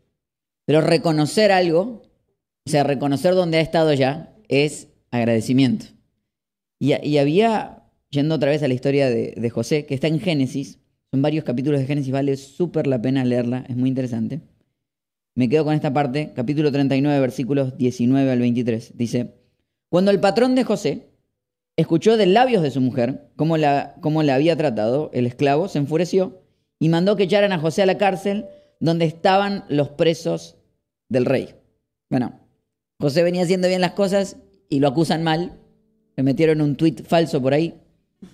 Pero reconocer algo, o sea, reconocer dónde ha estado ya, es agradecimiento. Y, había, yendo otra vez a la historia de, José, que está en Génesis, son varios capítulos de Génesis, vale súper la pena leerla, es muy interesante. Me quedo con esta parte, capítulo 39, versículos 19 al 23. Dice, cuando el patrón de José escuchó de labios de su mujer cómo la, cómo había tratado, el esclavo se enfureció y mandó que echaran a José a la cárcel donde estaban los presos del rey. Bueno, José venía haciendo bien las cosas y lo acusan mal. Le metieron un tuit falso por ahí.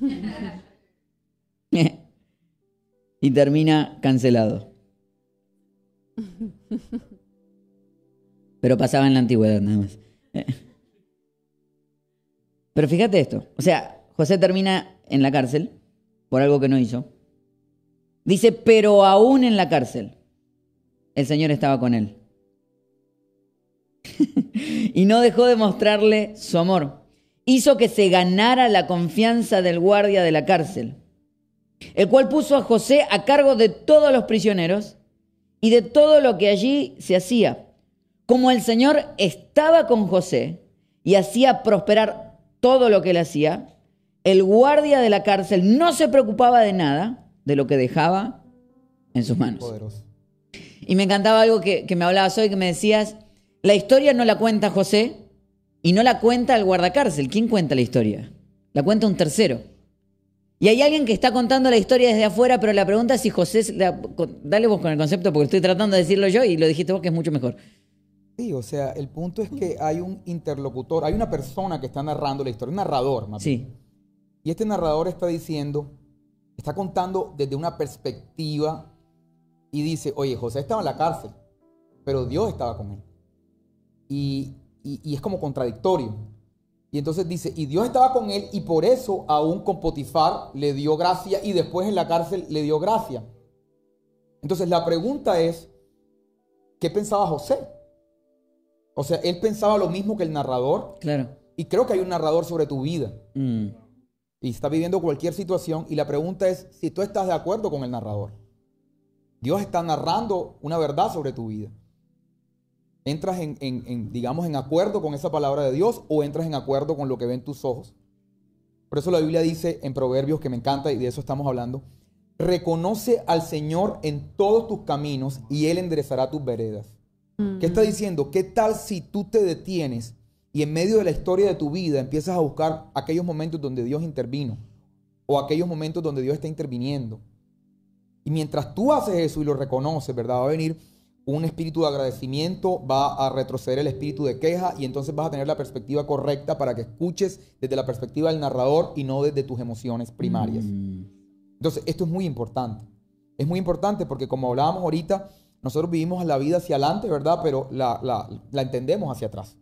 (laughs) y termina cancelado. Pero pasaba en la antigüedad nada más. Pero fíjate esto, o sea, José termina en la cárcel por algo que no hizo. Dice, pero aún en la cárcel, el Señor estaba con él. (laughs) y no dejó de mostrarle su amor. Hizo que se ganara la confianza del guardia de la cárcel, el cual puso a José a cargo de todos los prisioneros y de todo lo que allí se hacía. Como el Señor estaba con José y hacía prosperar todo lo que él hacía, el guardia de la cárcel no se preocupaba de nada de lo que dejaba en sus manos. Y me encantaba algo que, me hablabas hoy, que me decías, la historia no la cuenta José y no la cuenta el guardacárcel. ¿Quién cuenta la historia? La cuenta un tercero. Y hay alguien que está contando la historia desde afuera, pero la pregunta es si José... dale vos con el concepto, porque estoy tratando de decirlo yo y lo dijiste vos que es mucho mejor. Sí, o sea, el punto es que hay un interlocutor, hay una persona que está narrando la historia, un narrador, más Sí. Y este narrador está diciendo, está contando desde una perspectiva y dice, oye, José estaba en la cárcel, pero Dios estaba con él. Y, y, es como contradictorio. Y entonces dice, y Dios estaba con él y por eso aún con Potifar le dio gracia y después en la cárcel le dio gracia. Entonces la pregunta es, ¿qué pensaba José? O sea, él pensaba lo mismo que el narrador. Claro. Y creo que hay un narrador sobre tu vida. Mm. Y está viviendo cualquier situación. Y la pregunta es si tú estás de acuerdo con el narrador. Dios está narrando una verdad sobre tu vida. ¿Entras en, digamos, en acuerdo con esa palabra de Dios o entras en acuerdo con lo que ven tus ojos? Por eso la Biblia dice en Proverbios, que me encanta y de eso estamos hablando, reconoce al Señor en todos tus caminos y Él enderezará tus veredas. ¿Qué está diciendo? ¿Qué tal si tú te detienes y en medio de la historia de tu vida empiezas a buscar aquellos momentos donde Dios intervino o aquellos momentos donde Dios está interviniendo? Y mientras tú haces eso y lo reconoces, ¿verdad? Va a venir un espíritu de agradecimiento va a retroceder el espíritu de queja y entonces vas a tener la perspectiva correcta para que escuches desde la perspectiva del narrador y no desde tus emociones primarias. Mm. Entonces, esto es muy importante. Es muy importante porque como hablábamos ahorita, nosotros vivimos la vida hacia adelante, ¿verdad? Pero la, la- la entendemos hacia atrás.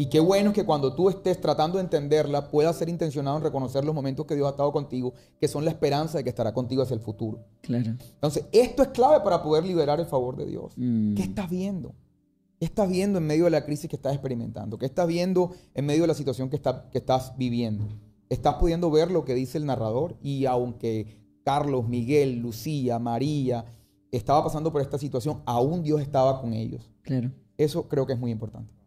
Y qué bueno es que cuando tú estés tratando de entenderla, puedas ser intencionado en reconocer los momentos que Dios ha estado contigo, que son la esperanza de que estará contigo hacia el futuro. Claro. Entonces, esto es clave para poder liberar el favor de Dios. Mm. ¿Qué estás viendo? ¿Qué estás viendo en medio de la crisis que estás experimentando? ¿Qué estás viendo en medio de la situación que, está- que estás viviendo? ¿Estás pudiendo ver lo que dice el narrador? Y aunque Carlos, Miguel, Lucía, María estaba pasando por esta situación, aún Dios estaba con ellos. Claro. Eso creo que es muy importante.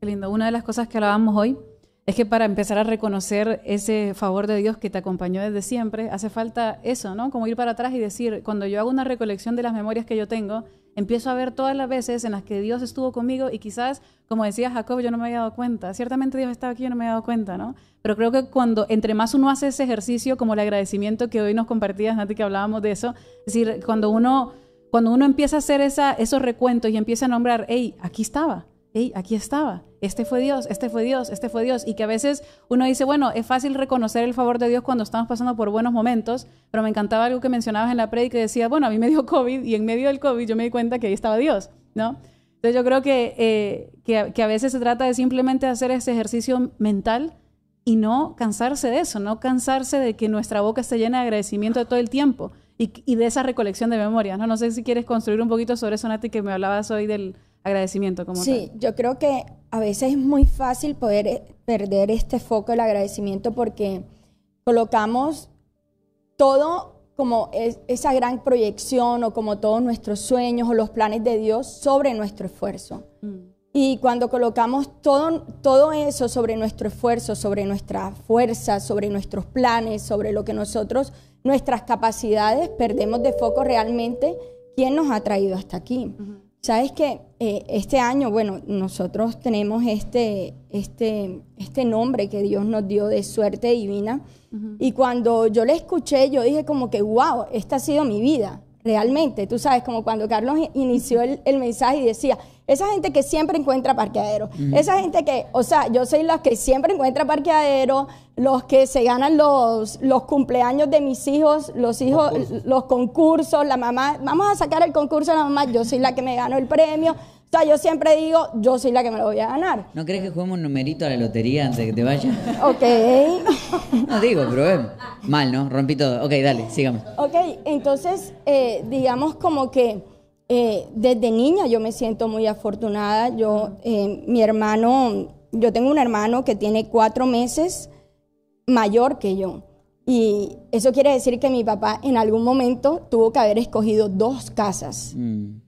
Qué lindo. Una de las cosas que hablábamos hoy es que para empezar a reconocer ese favor de Dios que te acompañó desde siempre, hace falta eso, ¿no? Como ir para atrás y decir, cuando yo hago una recolección de las memorias que yo tengo, empiezo a ver todas las veces en las que Dios estuvo conmigo y quizás, como decía Jacob, yo no me había dado cuenta. Ciertamente Dios estaba aquí, yo no me había dado cuenta, ¿no? Pero creo que cuando, entre más uno hace ese ejercicio, como el agradecimiento que hoy nos compartías, Nati, que hablábamos de eso, es decir, cuando uno, cuando uno empieza a hacer esa, esos recuentos y empieza a nombrar, hey, aquí estaba, hey, aquí estaba, este fue Dios, este fue Dios, este fue Dios, y que a veces uno dice, bueno, es fácil reconocer el favor de Dios cuando estamos pasando por buenos momentos, pero me encantaba algo que mencionabas en la predica que decía, bueno, a mí me dio (laughs) COVID y en medio del COVID yo me di cuenta que ahí estaba Dios, ¿no? Entonces yo creo que, eh, que, a veces se trata de simplemente hacer ese ejercicio mental y no cansarse de eso, no cansarse de que nuestra boca esté llena de agradecimiento de todo el tiempo y, y de esa recolección de memorias, ¿no? No sé si quieres construir un poquito sobre eso, Nati, que me hablabas hoy del agradecimiento como Sí, yo creo que a veces es muy fácil poder eh, perder este foco del agradecimiento porque colocamos todo como es- esa gran proyección o como todos nuestros sueños o los planes de Dios sobre nuestro esfuerzo. tal. Mm. Y cuando colocamos todo, todo eso sobre nuestro esfuerzo, sobre nuestra fuerza, sobre nuestros planes, sobre lo que nosotros, nuestras capacidades, perdemos de foco realmente quién nos ha traído hasta aquí. Sabes que eh, este año, bueno, nosotros tenemos este, este, este nombre que Dios nos dio de suerte divina. Y cuando yo le escuché, yo dije como que, wow, esta ha sido mi vida, realmente. Tú sabes, como cuando Carlos inició el, el mensaje y decía, esa gente que siempre encuentra parqueadero, esa gente que, o sea, yo soy la que siempre encuentra parqueadero, los que se ganan los, los cumpleaños de mis hijos, los hijos, los concursos, la mamá, vamos a sacar el concurso de la mamá, yo soy la que me gano el premio. O sea, yo siempre digo, yo soy la que me lo voy a ganar. ¿No crees que juguemos un numerito a la lotería antes de que te vayas? (laughs) Ok. (laughs) No digo, pero eh, mal, ¿no? Rompí todo. Ok, dale, sigamos. Ok, entonces, eh, digamos como que eh, desde niña yo me siento muy afortunada. Yo, eh, mi hermano, yo tengo un hermano que tiene cuatro meses mayor que yo. Y eso quiere decir que mi papá en algún momento tuvo que haber escogido dos casas. Mm.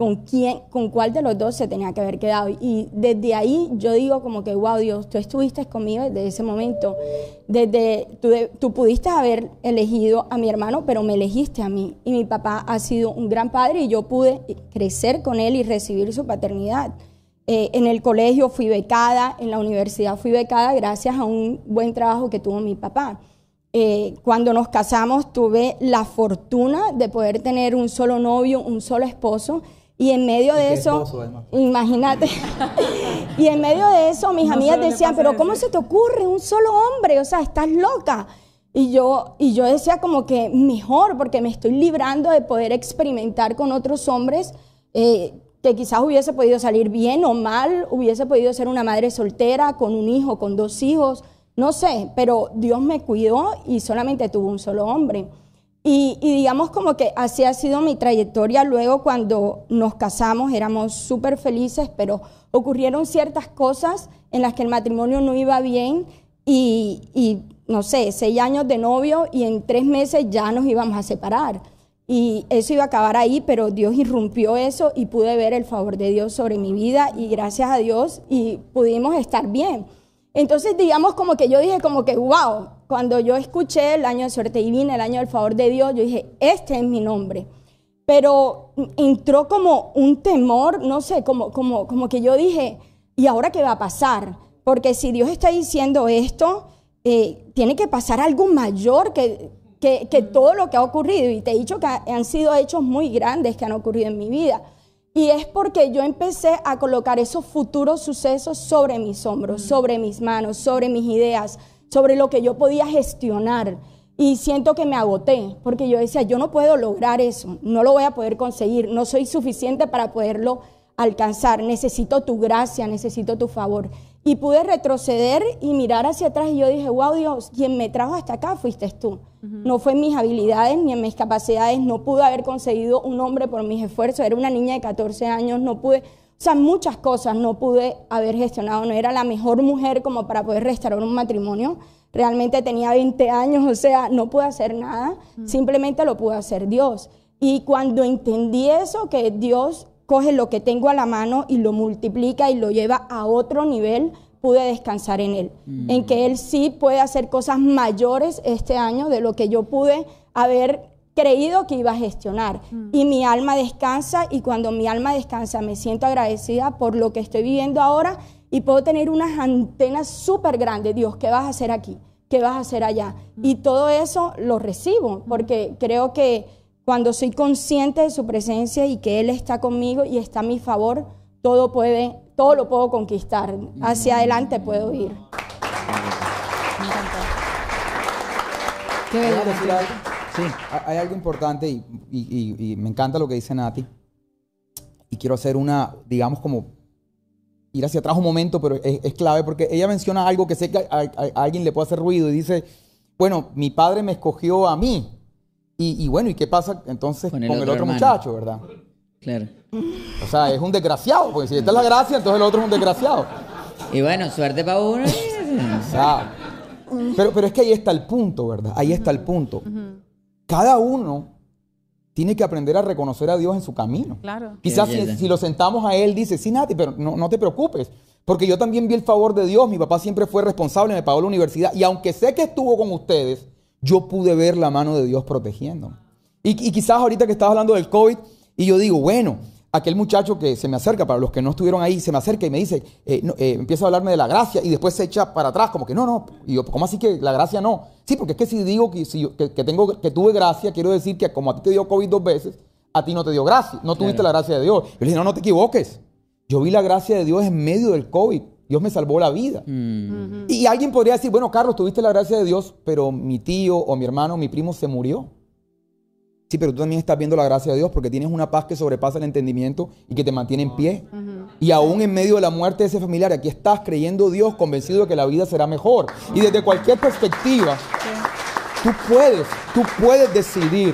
¿Con quién, con cuál de los dos se tenía que haber quedado? Y desde ahí yo digo como que, wow, Dios, tú estuviste conmigo desde ese momento. Desde, tú, tú pudiste haber elegido a mi hermano, pero me elegiste a mí. Y mi papá ha sido un gran padre y yo pude crecer con él y recibir su paternidad. Eh, en el colegio fui becada, en la universidad fui becada gracias a un buen trabajo que tuvo mi papá. Eh, cuando nos casamos tuve la fortuna de poder tener un solo novio, un solo esposo. Y en medio de eso, esposo, además. imagínate, (laughs) y en medio de eso mis No amigas decían, pero eso". ¿cómo se te ocurre un solo hombre? O sea, estás loca. Y yo, y yo decía como que mejor, porque me estoy librando de poder experimentar con otros hombres eh, que quizás hubiese podido salir bien o mal, hubiese podido ser una madre soltera, con un hijo, con dos hijos, no sé, pero Dios me cuidó y solamente tuvo un solo hombre. Y, y digamos como que así ha sido mi trayectoria. Luego cuando nos casamos éramos súper felices, pero ocurrieron ciertas cosas en las que el matrimonio no iba bien y, no sé, seis años de novio y en tres meses ya nos íbamos a separar. Y eso iba a acabar ahí, pero Dios irrumpió eso y pude ver el favor de Dios sobre mi vida y gracias a Dios y pudimos estar bien. Entonces, digamos como que yo dije como que, wow, cuando yo escuché el año de suerte divina, el año del favor de Dios, yo dije, este es mi nombre. Pero entró como un temor, no sé, como, como, como que yo dije, ¿y ahora qué va a pasar? Porque si Dios está diciendo esto, eh, tiene que pasar algo mayor que, que, que todo lo que ha ocurrido, y te he dicho que han sido hechos muy grandes que han ocurrido en mi vida. Y es porque yo empecé a colocar esos futuros sucesos sobre mis hombros, sobre mis manos, sobre mis ideas, sobre lo que yo podía gestionar. Y siento que me agoté, porque yo decía, yo no puedo lograr eso, no lo voy a poder conseguir, no soy suficiente para poderlo alcanzar, necesito tu gracia, necesito tu favor. Y pude retroceder y mirar hacia atrás y yo dije, wow Dios, quien me trajo hasta acá fuiste tú. No fue en mis habilidades ni en mis capacidades, no pude haber conseguido un hombre por mis esfuerzos, era una niña de 14 años, no pude, o sea, muchas cosas no pude haber gestionado, no era la mejor mujer como para poder restaurar un matrimonio. Realmente tenía 20 años, o sea, no pude hacer nada, simplemente lo pudo hacer Dios. Y cuando entendí eso, que Dios coge lo que tengo a la mano y lo multiplica y lo lleva a otro nivel, pude descansar en Él. En que Él sí puede hacer cosas mayores este año de lo que yo pude haber creído que iba a gestionar. Y mi alma descansa y cuando mi alma descansa me siento agradecida por lo que estoy viviendo ahora y puedo tener unas antenas súper grandes. Dios, ¿qué vas a hacer aquí? ¿Qué vas a hacer allá? Y todo eso lo recibo porque creo que cuando soy consciente de su presencia y que Él está conmigo y está a mi favor, todo puede, todo lo puedo conquistar. Hacia adelante puedo ir. ¿Qué decir algo? Sí, hay algo importante y, y, y, me encanta lo que dice Nati. Y quiero hacer una, digamos, como ir hacia atrás un momento, pero es, es clave porque ella menciona algo que sé que a, a, a, alguien le puede hacer ruido y dice, bueno, mi padre me escogió a mí. Y, bueno, ¿y qué pasa entonces con el, con otro, el otro muchacho, verdad? Claro. O sea, es un desgraciado, porque si esta es la gracia, entonces el otro es un desgraciado. Y bueno, suerte para uno. o sea, pero, pero es que ahí está el punto, ¿verdad? Ahí está el punto. Cada uno tiene que aprender a reconocer a Dios en su camino. Claro. Quizás si, si, lo sentamos a Él, dice, sí, Nati, pero no, no te preocupes. Porque yo también vi el favor de Dios. Mi papá siempre fue responsable, me pagó la universidad. Y aunque sé que estuvo con ustedes, yo pude ver la mano de Dios protegiéndome. Y, y, quizás ahorita que estabas hablando del COVID, y yo digo, bueno, aquel muchacho que se me acerca, para los que no estuvieron ahí, se me acerca y me dice, eh, no, eh, empieza a hablarme de la gracia y después se echa para atrás, como que no, no. Y yo, ¿cómo así que la gracia no? Sí, porque es que si digo que, si, que, que tengo, que tuve gracia, quiero decir que como a ti te dio COVID dos veces, a ti no te dio gracia, no tuviste claro. la gracia de Dios. Yo le dije, no, no te equivoques. Yo vi la gracia de Dios en medio del COVID. Dios me salvó la vida. Mm. Y alguien podría decir, bueno, Carlos, tuviste la gracia de Dios, pero mi tío o mi hermano o mi primo se murió. Sí, pero tú también estás viendo la gracia de Dios porque tienes una paz que sobrepasa el entendimiento y que te mantiene en pie. Uh -huh. Y aún en medio de la muerte de ese familiar, aquí estás creyendo Dios, convencido de que la vida será mejor. Y desde cualquier perspectiva, sí. tú puedes, tú puedes decidir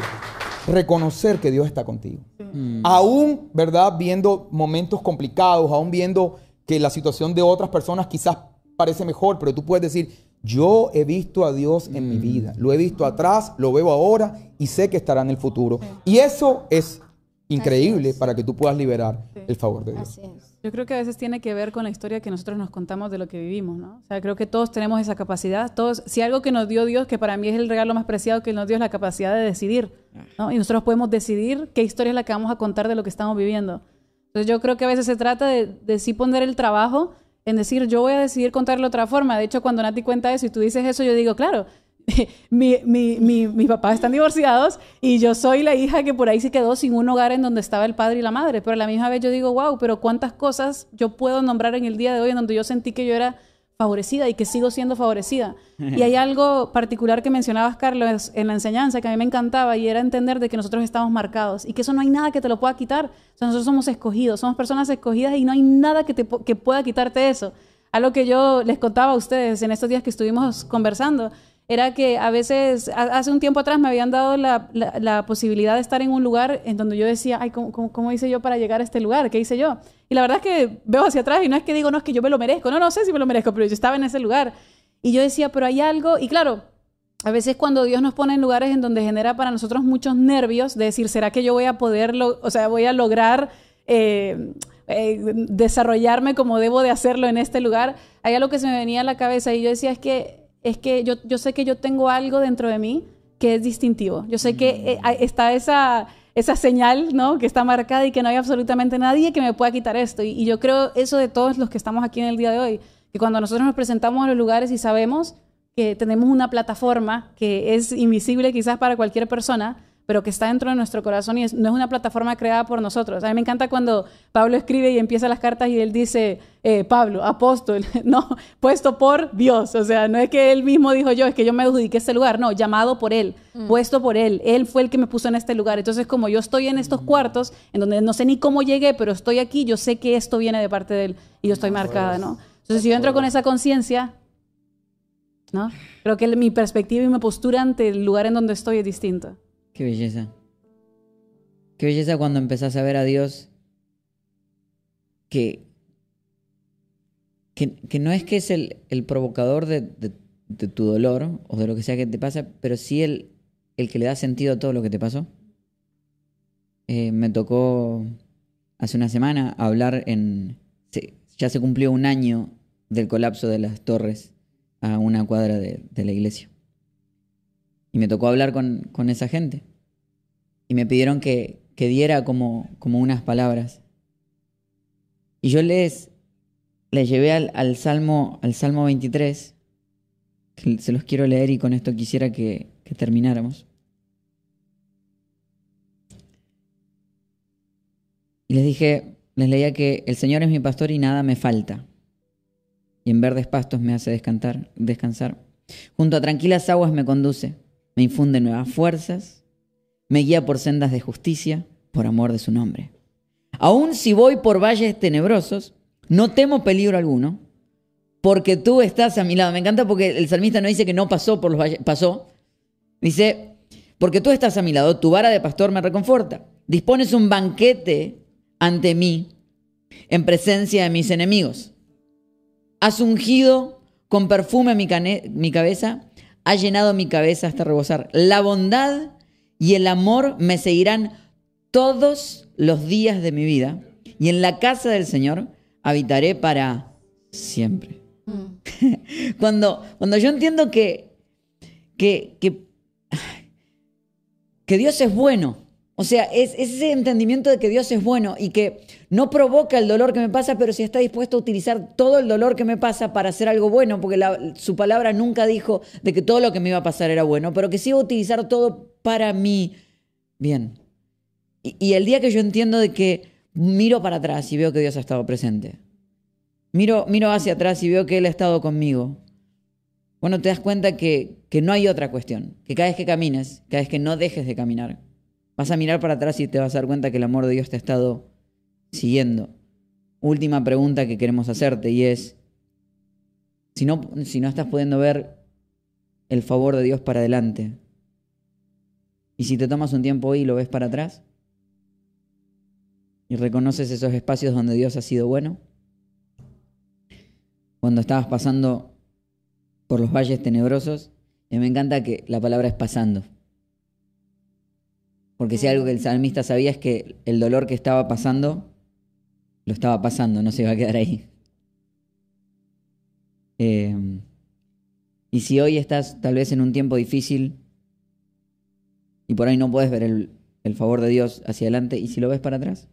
reconocer que Dios está contigo. Sí. Mm. Aún, ¿verdad? Viendo momentos complicados, aún viendo que la situación de otras personas quizás parece mejor, pero tú puedes decir, yo he visto a Dios en mm. mi vida, lo he visto atrás, lo veo ahora y sé que estará en el futuro. Sí. Y eso es increíble es. para que tú puedas liberar sí. el favor de Dios. Yo creo que a veces tiene que ver con la historia que nosotros nos contamos de lo que vivimos, ¿no? O sea, creo que todos tenemos esa capacidad, todos, si algo que nos dio Dios, que para mí es el regalo más preciado que nos dio es la capacidad de decidir, ¿no? Y nosotros podemos decidir qué historia es la que vamos a contar de lo que estamos viviendo. Entonces yo creo que a veces se trata de, de sí poner el trabajo en decir, yo voy a decidir contarlo de otra forma. De hecho, cuando Nati cuenta eso y tú dices eso, yo digo, claro, (laughs) mi, mi, mi, mis papás están divorciados y yo soy la hija que por ahí se quedó sin un hogar en donde estaba el padre y la madre. Pero a la misma vez yo digo, wow, pero cuántas cosas yo puedo nombrar en el día de hoy en donde yo sentí que yo era favorecida y que sigo siendo favorecida. Y hay (laughs) algo particular que mencionabas, Carlos, en la enseñanza que a mí me encantaba y era entender de que nosotros estamos marcados y que eso no hay nada que te lo pueda quitar. O sea, nosotros somos escogidos, somos personas escogidas y no hay nada que, te, que pueda quitarte eso. Algo que yo les contaba a ustedes en estos días que estuvimos conversando era que a veces, hace un tiempo atrás me habían dado la, la, posibilidad de estar en un lugar en donde yo decía, ay, ¿cómo, ¿cómo, ¿cómo, hice yo para llegar a este lugar? ¿Qué hice yo? Y la verdad es que veo hacia atrás y no es que digo, no, es que yo me lo merezco, no, no sé si me lo merezco, pero yo estaba en ese lugar. Y yo decía, pero hay algo, y claro, a veces cuando Dios nos pone en lugares en donde genera para nosotros muchos nervios, de decir, ¿será que yo voy a poderlo, o sea, voy a lograr... Eh, eh, desarrollarme como debo de hacerlo en este lugar, hay algo que se me venía a la cabeza y yo decía, es que es que yo, yo sé que yo tengo algo dentro de mí que es distintivo. Yo sé que eh, está esa, esa señal, ¿no? Que está marcada y que no hay absolutamente nadie que me pueda quitar esto. Y, y, yo creo eso de todos los que estamos aquí en el día de hoy, que cuando nosotros nos presentamos a los lugares y sabemos que tenemos una plataforma que es invisible quizás para cualquier persona, pero que está dentro de nuestro corazón y no es una plataforma creada por nosotros. A mí me encanta cuando Pablo escribe y empieza las cartas y él dice, eh, Pablo, apóstol, (laughs) no, puesto por Dios. O sea, no es que él mismo dijo yo, es que yo me adjudiqué este lugar, no, llamado por él, mm. puesto por él. Él fue el que me puso en este lugar. Entonces, como yo estoy en estos cuartos, en donde no sé ni cómo llegué, pero estoy aquí, yo sé que esto viene de parte de él y yo estoy marcada, ¿no? Entonces, si yo entro con esa conciencia, ¿no? Creo que mi perspectiva y mi postura ante el lugar en donde estoy es distinta. Qué belleza. Qué belleza cuando empezás a ver a Dios que, que, no es que es el, provocador de, tu dolor o de lo que sea que te pasa, pero sí el, el que le da sentido a todo lo que te pasó. Eh, me tocó hace una semana hablar en... ya se cumplió un año del colapso de las torres a una cuadra de la iglesia. Y me tocó hablar con, esa gente. Y me pidieron que, diera como, como, unas palabras. Y yo les, les llevé al, Salmo, al Salmo 23, que se los quiero leer y con esto quisiera que, que termináramos. Y les dije, les leía que el Señor es mi pastor y nada me falta. Y en verdes pastos me hace descansar. Junto a tranquilas aguas me conduce me infunde nuevas fuerzas, me guía por sendas de justicia, por amor de su nombre. Aun si voy por valles tenebrosos, no temo peligro alguno, porque tú estás a mi lado. Me encanta porque el salmista no dice que no pasó por los valles, pasó. Dice, porque tú estás a mi lado, tu vara de pastor me reconforta. Dispones un banquete ante mí en presencia de mis enemigos. Has ungido con perfume mi, mi cabeza ha llenado mi cabeza hasta rebosar. La bondad y el amor me seguirán todos los días de mi vida y en la casa del Señor habitaré para siempre. (laughs) Cuando, cuando yo entiendo que, que, que Dios es bueno, o sea, es, ese entendimiento de que Dios es bueno y que no provoca el dolor que me pasa, pero sí está dispuesto a utilizar todo el dolor que me pasa para hacer algo bueno, porque su palabra nunca dijo de que todo lo que me iba a pasar era bueno, pero que sí iba a utilizar todo para mí bien. Y, el día que yo entiendo de que miro para atrás y veo que Dios ha estado presente, miro, miro hacia atrás y veo que Él ha estado conmigo, bueno, te das cuenta que, que no hay otra cuestión, que cada vez que camines, cada vez que no dejes de caminar, Vas a mirar para atrás y te vas a dar cuenta que el amor de Dios te ha estado siguiendo. Última pregunta que queremos hacerte y es, si no, si no estás pudiendo ver el favor de Dios para adelante, y si te tomas un tiempo hoy y lo ves para atrás, y reconoces esos espacios donde Dios ha sido bueno, cuando estabas pasando por los valles tenebrosos, y me encanta que la palabra es pasando. Porque si algo que el salmista sabía es que el dolor que estaba pasando, lo estaba pasando, no se iba a quedar ahí. Em, y si hoy estás tal vez en un tiempo difícil y por ahí no puedes ver el, favor de Dios hacia adelante, ¿y si lo ves para atrás?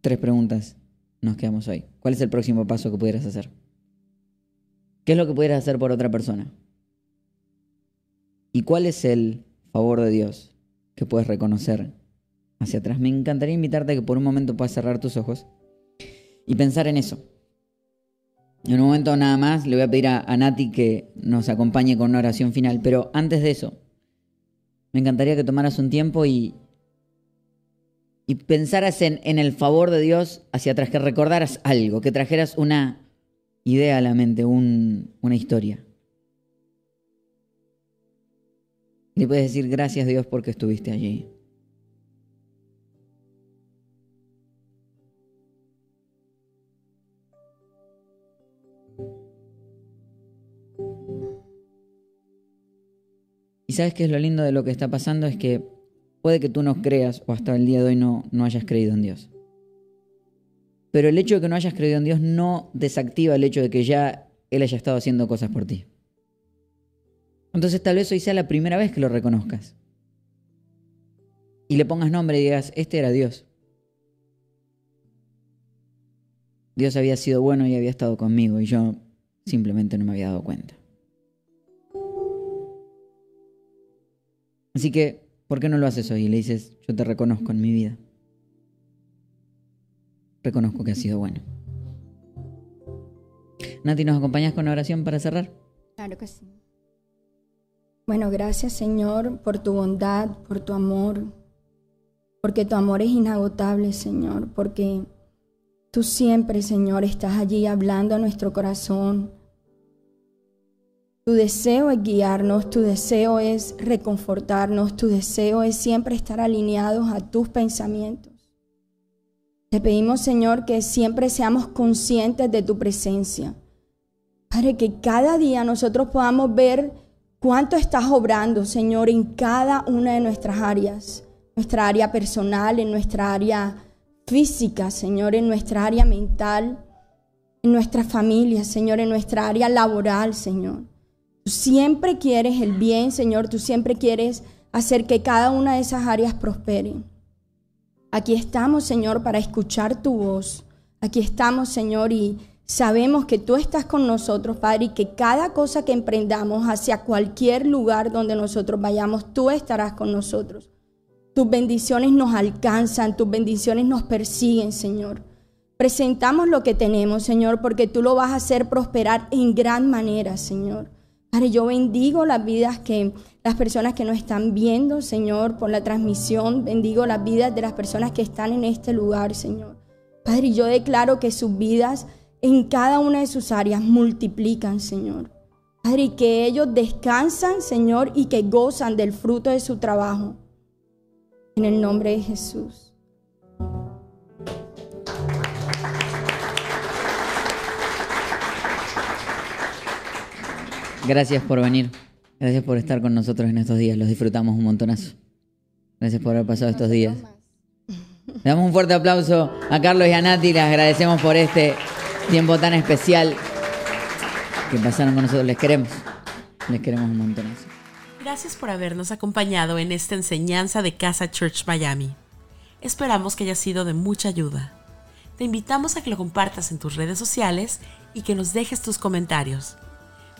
Tres preguntas nos quedamos hoy. ¿Cuál es el próximo paso que pudieras hacer? ¿Qué es lo que pudieras hacer por otra persona? ¿Y cuál es el favor de Dios que puedes reconocer hacia atrás. Me encantaría invitarte a que por un momento puedas cerrar tus ojos y pensar en eso. En un momento nada más le voy a pedir a, Nati que nos acompañe con una oración final, pero antes de eso, me encantaría que tomaras un tiempo y, y pensaras en, en, el favor de Dios hacia atrás, que recordaras algo, que trajeras una idea a la mente, una historia. Le puedes decir gracias Dios porque estuviste allí. Y sabes qué es lo lindo de lo que está pasando es que puede que tú no creas o hasta el día de hoy no, no hayas creído en Dios. Pero el hecho de que no hayas creído en Dios no desactiva el hecho de que ya Él haya estado haciendo cosas por ti. Entonces tal vez hoy sea la primera vez que lo reconozcas. Y le pongas nombre y digas, este era Dios. Dios había sido bueno y había estado conmigo y yo simplemente no me había dado cuenta. Así que, ¿por qué no lo haces hoy? Y le dices, yo te reconozco en mi vida. Reconozco que ha sido bueno. Nati, ¿nos acompañas con una oración para cerrar? Claro que sí. Bueno, gracias Señor por tu bondad, por tu amor, porque tu amor es inagotable, Señor, porque tú siempre, Señor, estás allí hablando a nuestro corazón. Tu deseo es guiarnos, tu deseo es reconfortarnos, tu deseo es siempre estar alineados a tus pensamientos. Te pedimos, Señor, que siempre seamos conscientes de tu presencia. Padre, que cada día nosotros podamos ver cuánto estás obrando, Señor, en cada una de nuestras áreas. Nuestra área personal, en nuestra área física, Señor, en nuestra área mental, en nuestra familia, Señor, en nuestra área laboral, Señor. Tú siempre quieres el bien, Señor, tú siempre quieres hacer que cada una de esas áreas prospere. Aquí estamos, Señor, para escuchar tu voz. Aquí estamos, Señor, y sabemos que tú estás con nosotros, Padre, y que cada cosa que emprendamos hacia cualquier lugar donde nosotros vayamos, tú estarás con nosotros. Tus bendiciones nos alcanzan, tus bendiciones nos persiguen, Señor. Presentamos lo que tenemos, Señor, porque tú lo vas a hacer prosperar en gran manera, Señor. Padre, yo bendigo las vidas que las personas que nos están viendo, Señor, por la transmisión. Bendigo las vidas de las personas que están en este lugar, Señor. Padre, yo declaro que sus vidas en cada una de sus áreas multiplican, Señor. Padre, que ellos descansan, Señor, y que gozan del fruto de su trabajo. En el nombre de Jesús. Gracias por venir. Gracias por estar con nosotros en estos días. Los disfrutamos un montonazo. Gracias por haber pasado estos días. Le damos un fuerte aplauso a Carlos y a Nati. Les agradecemos por este tiempo tan especial que pasaron con nosotros. Les queremos. Les queremos un montonazo. Gracias por habernos acompañado en esta enseñanza de Casa Church Miami. Esperamos que haya sido de mucha ayuda. Te invitamos a que lo compartas en tus redes sociales y que nos dejes tus comentarios.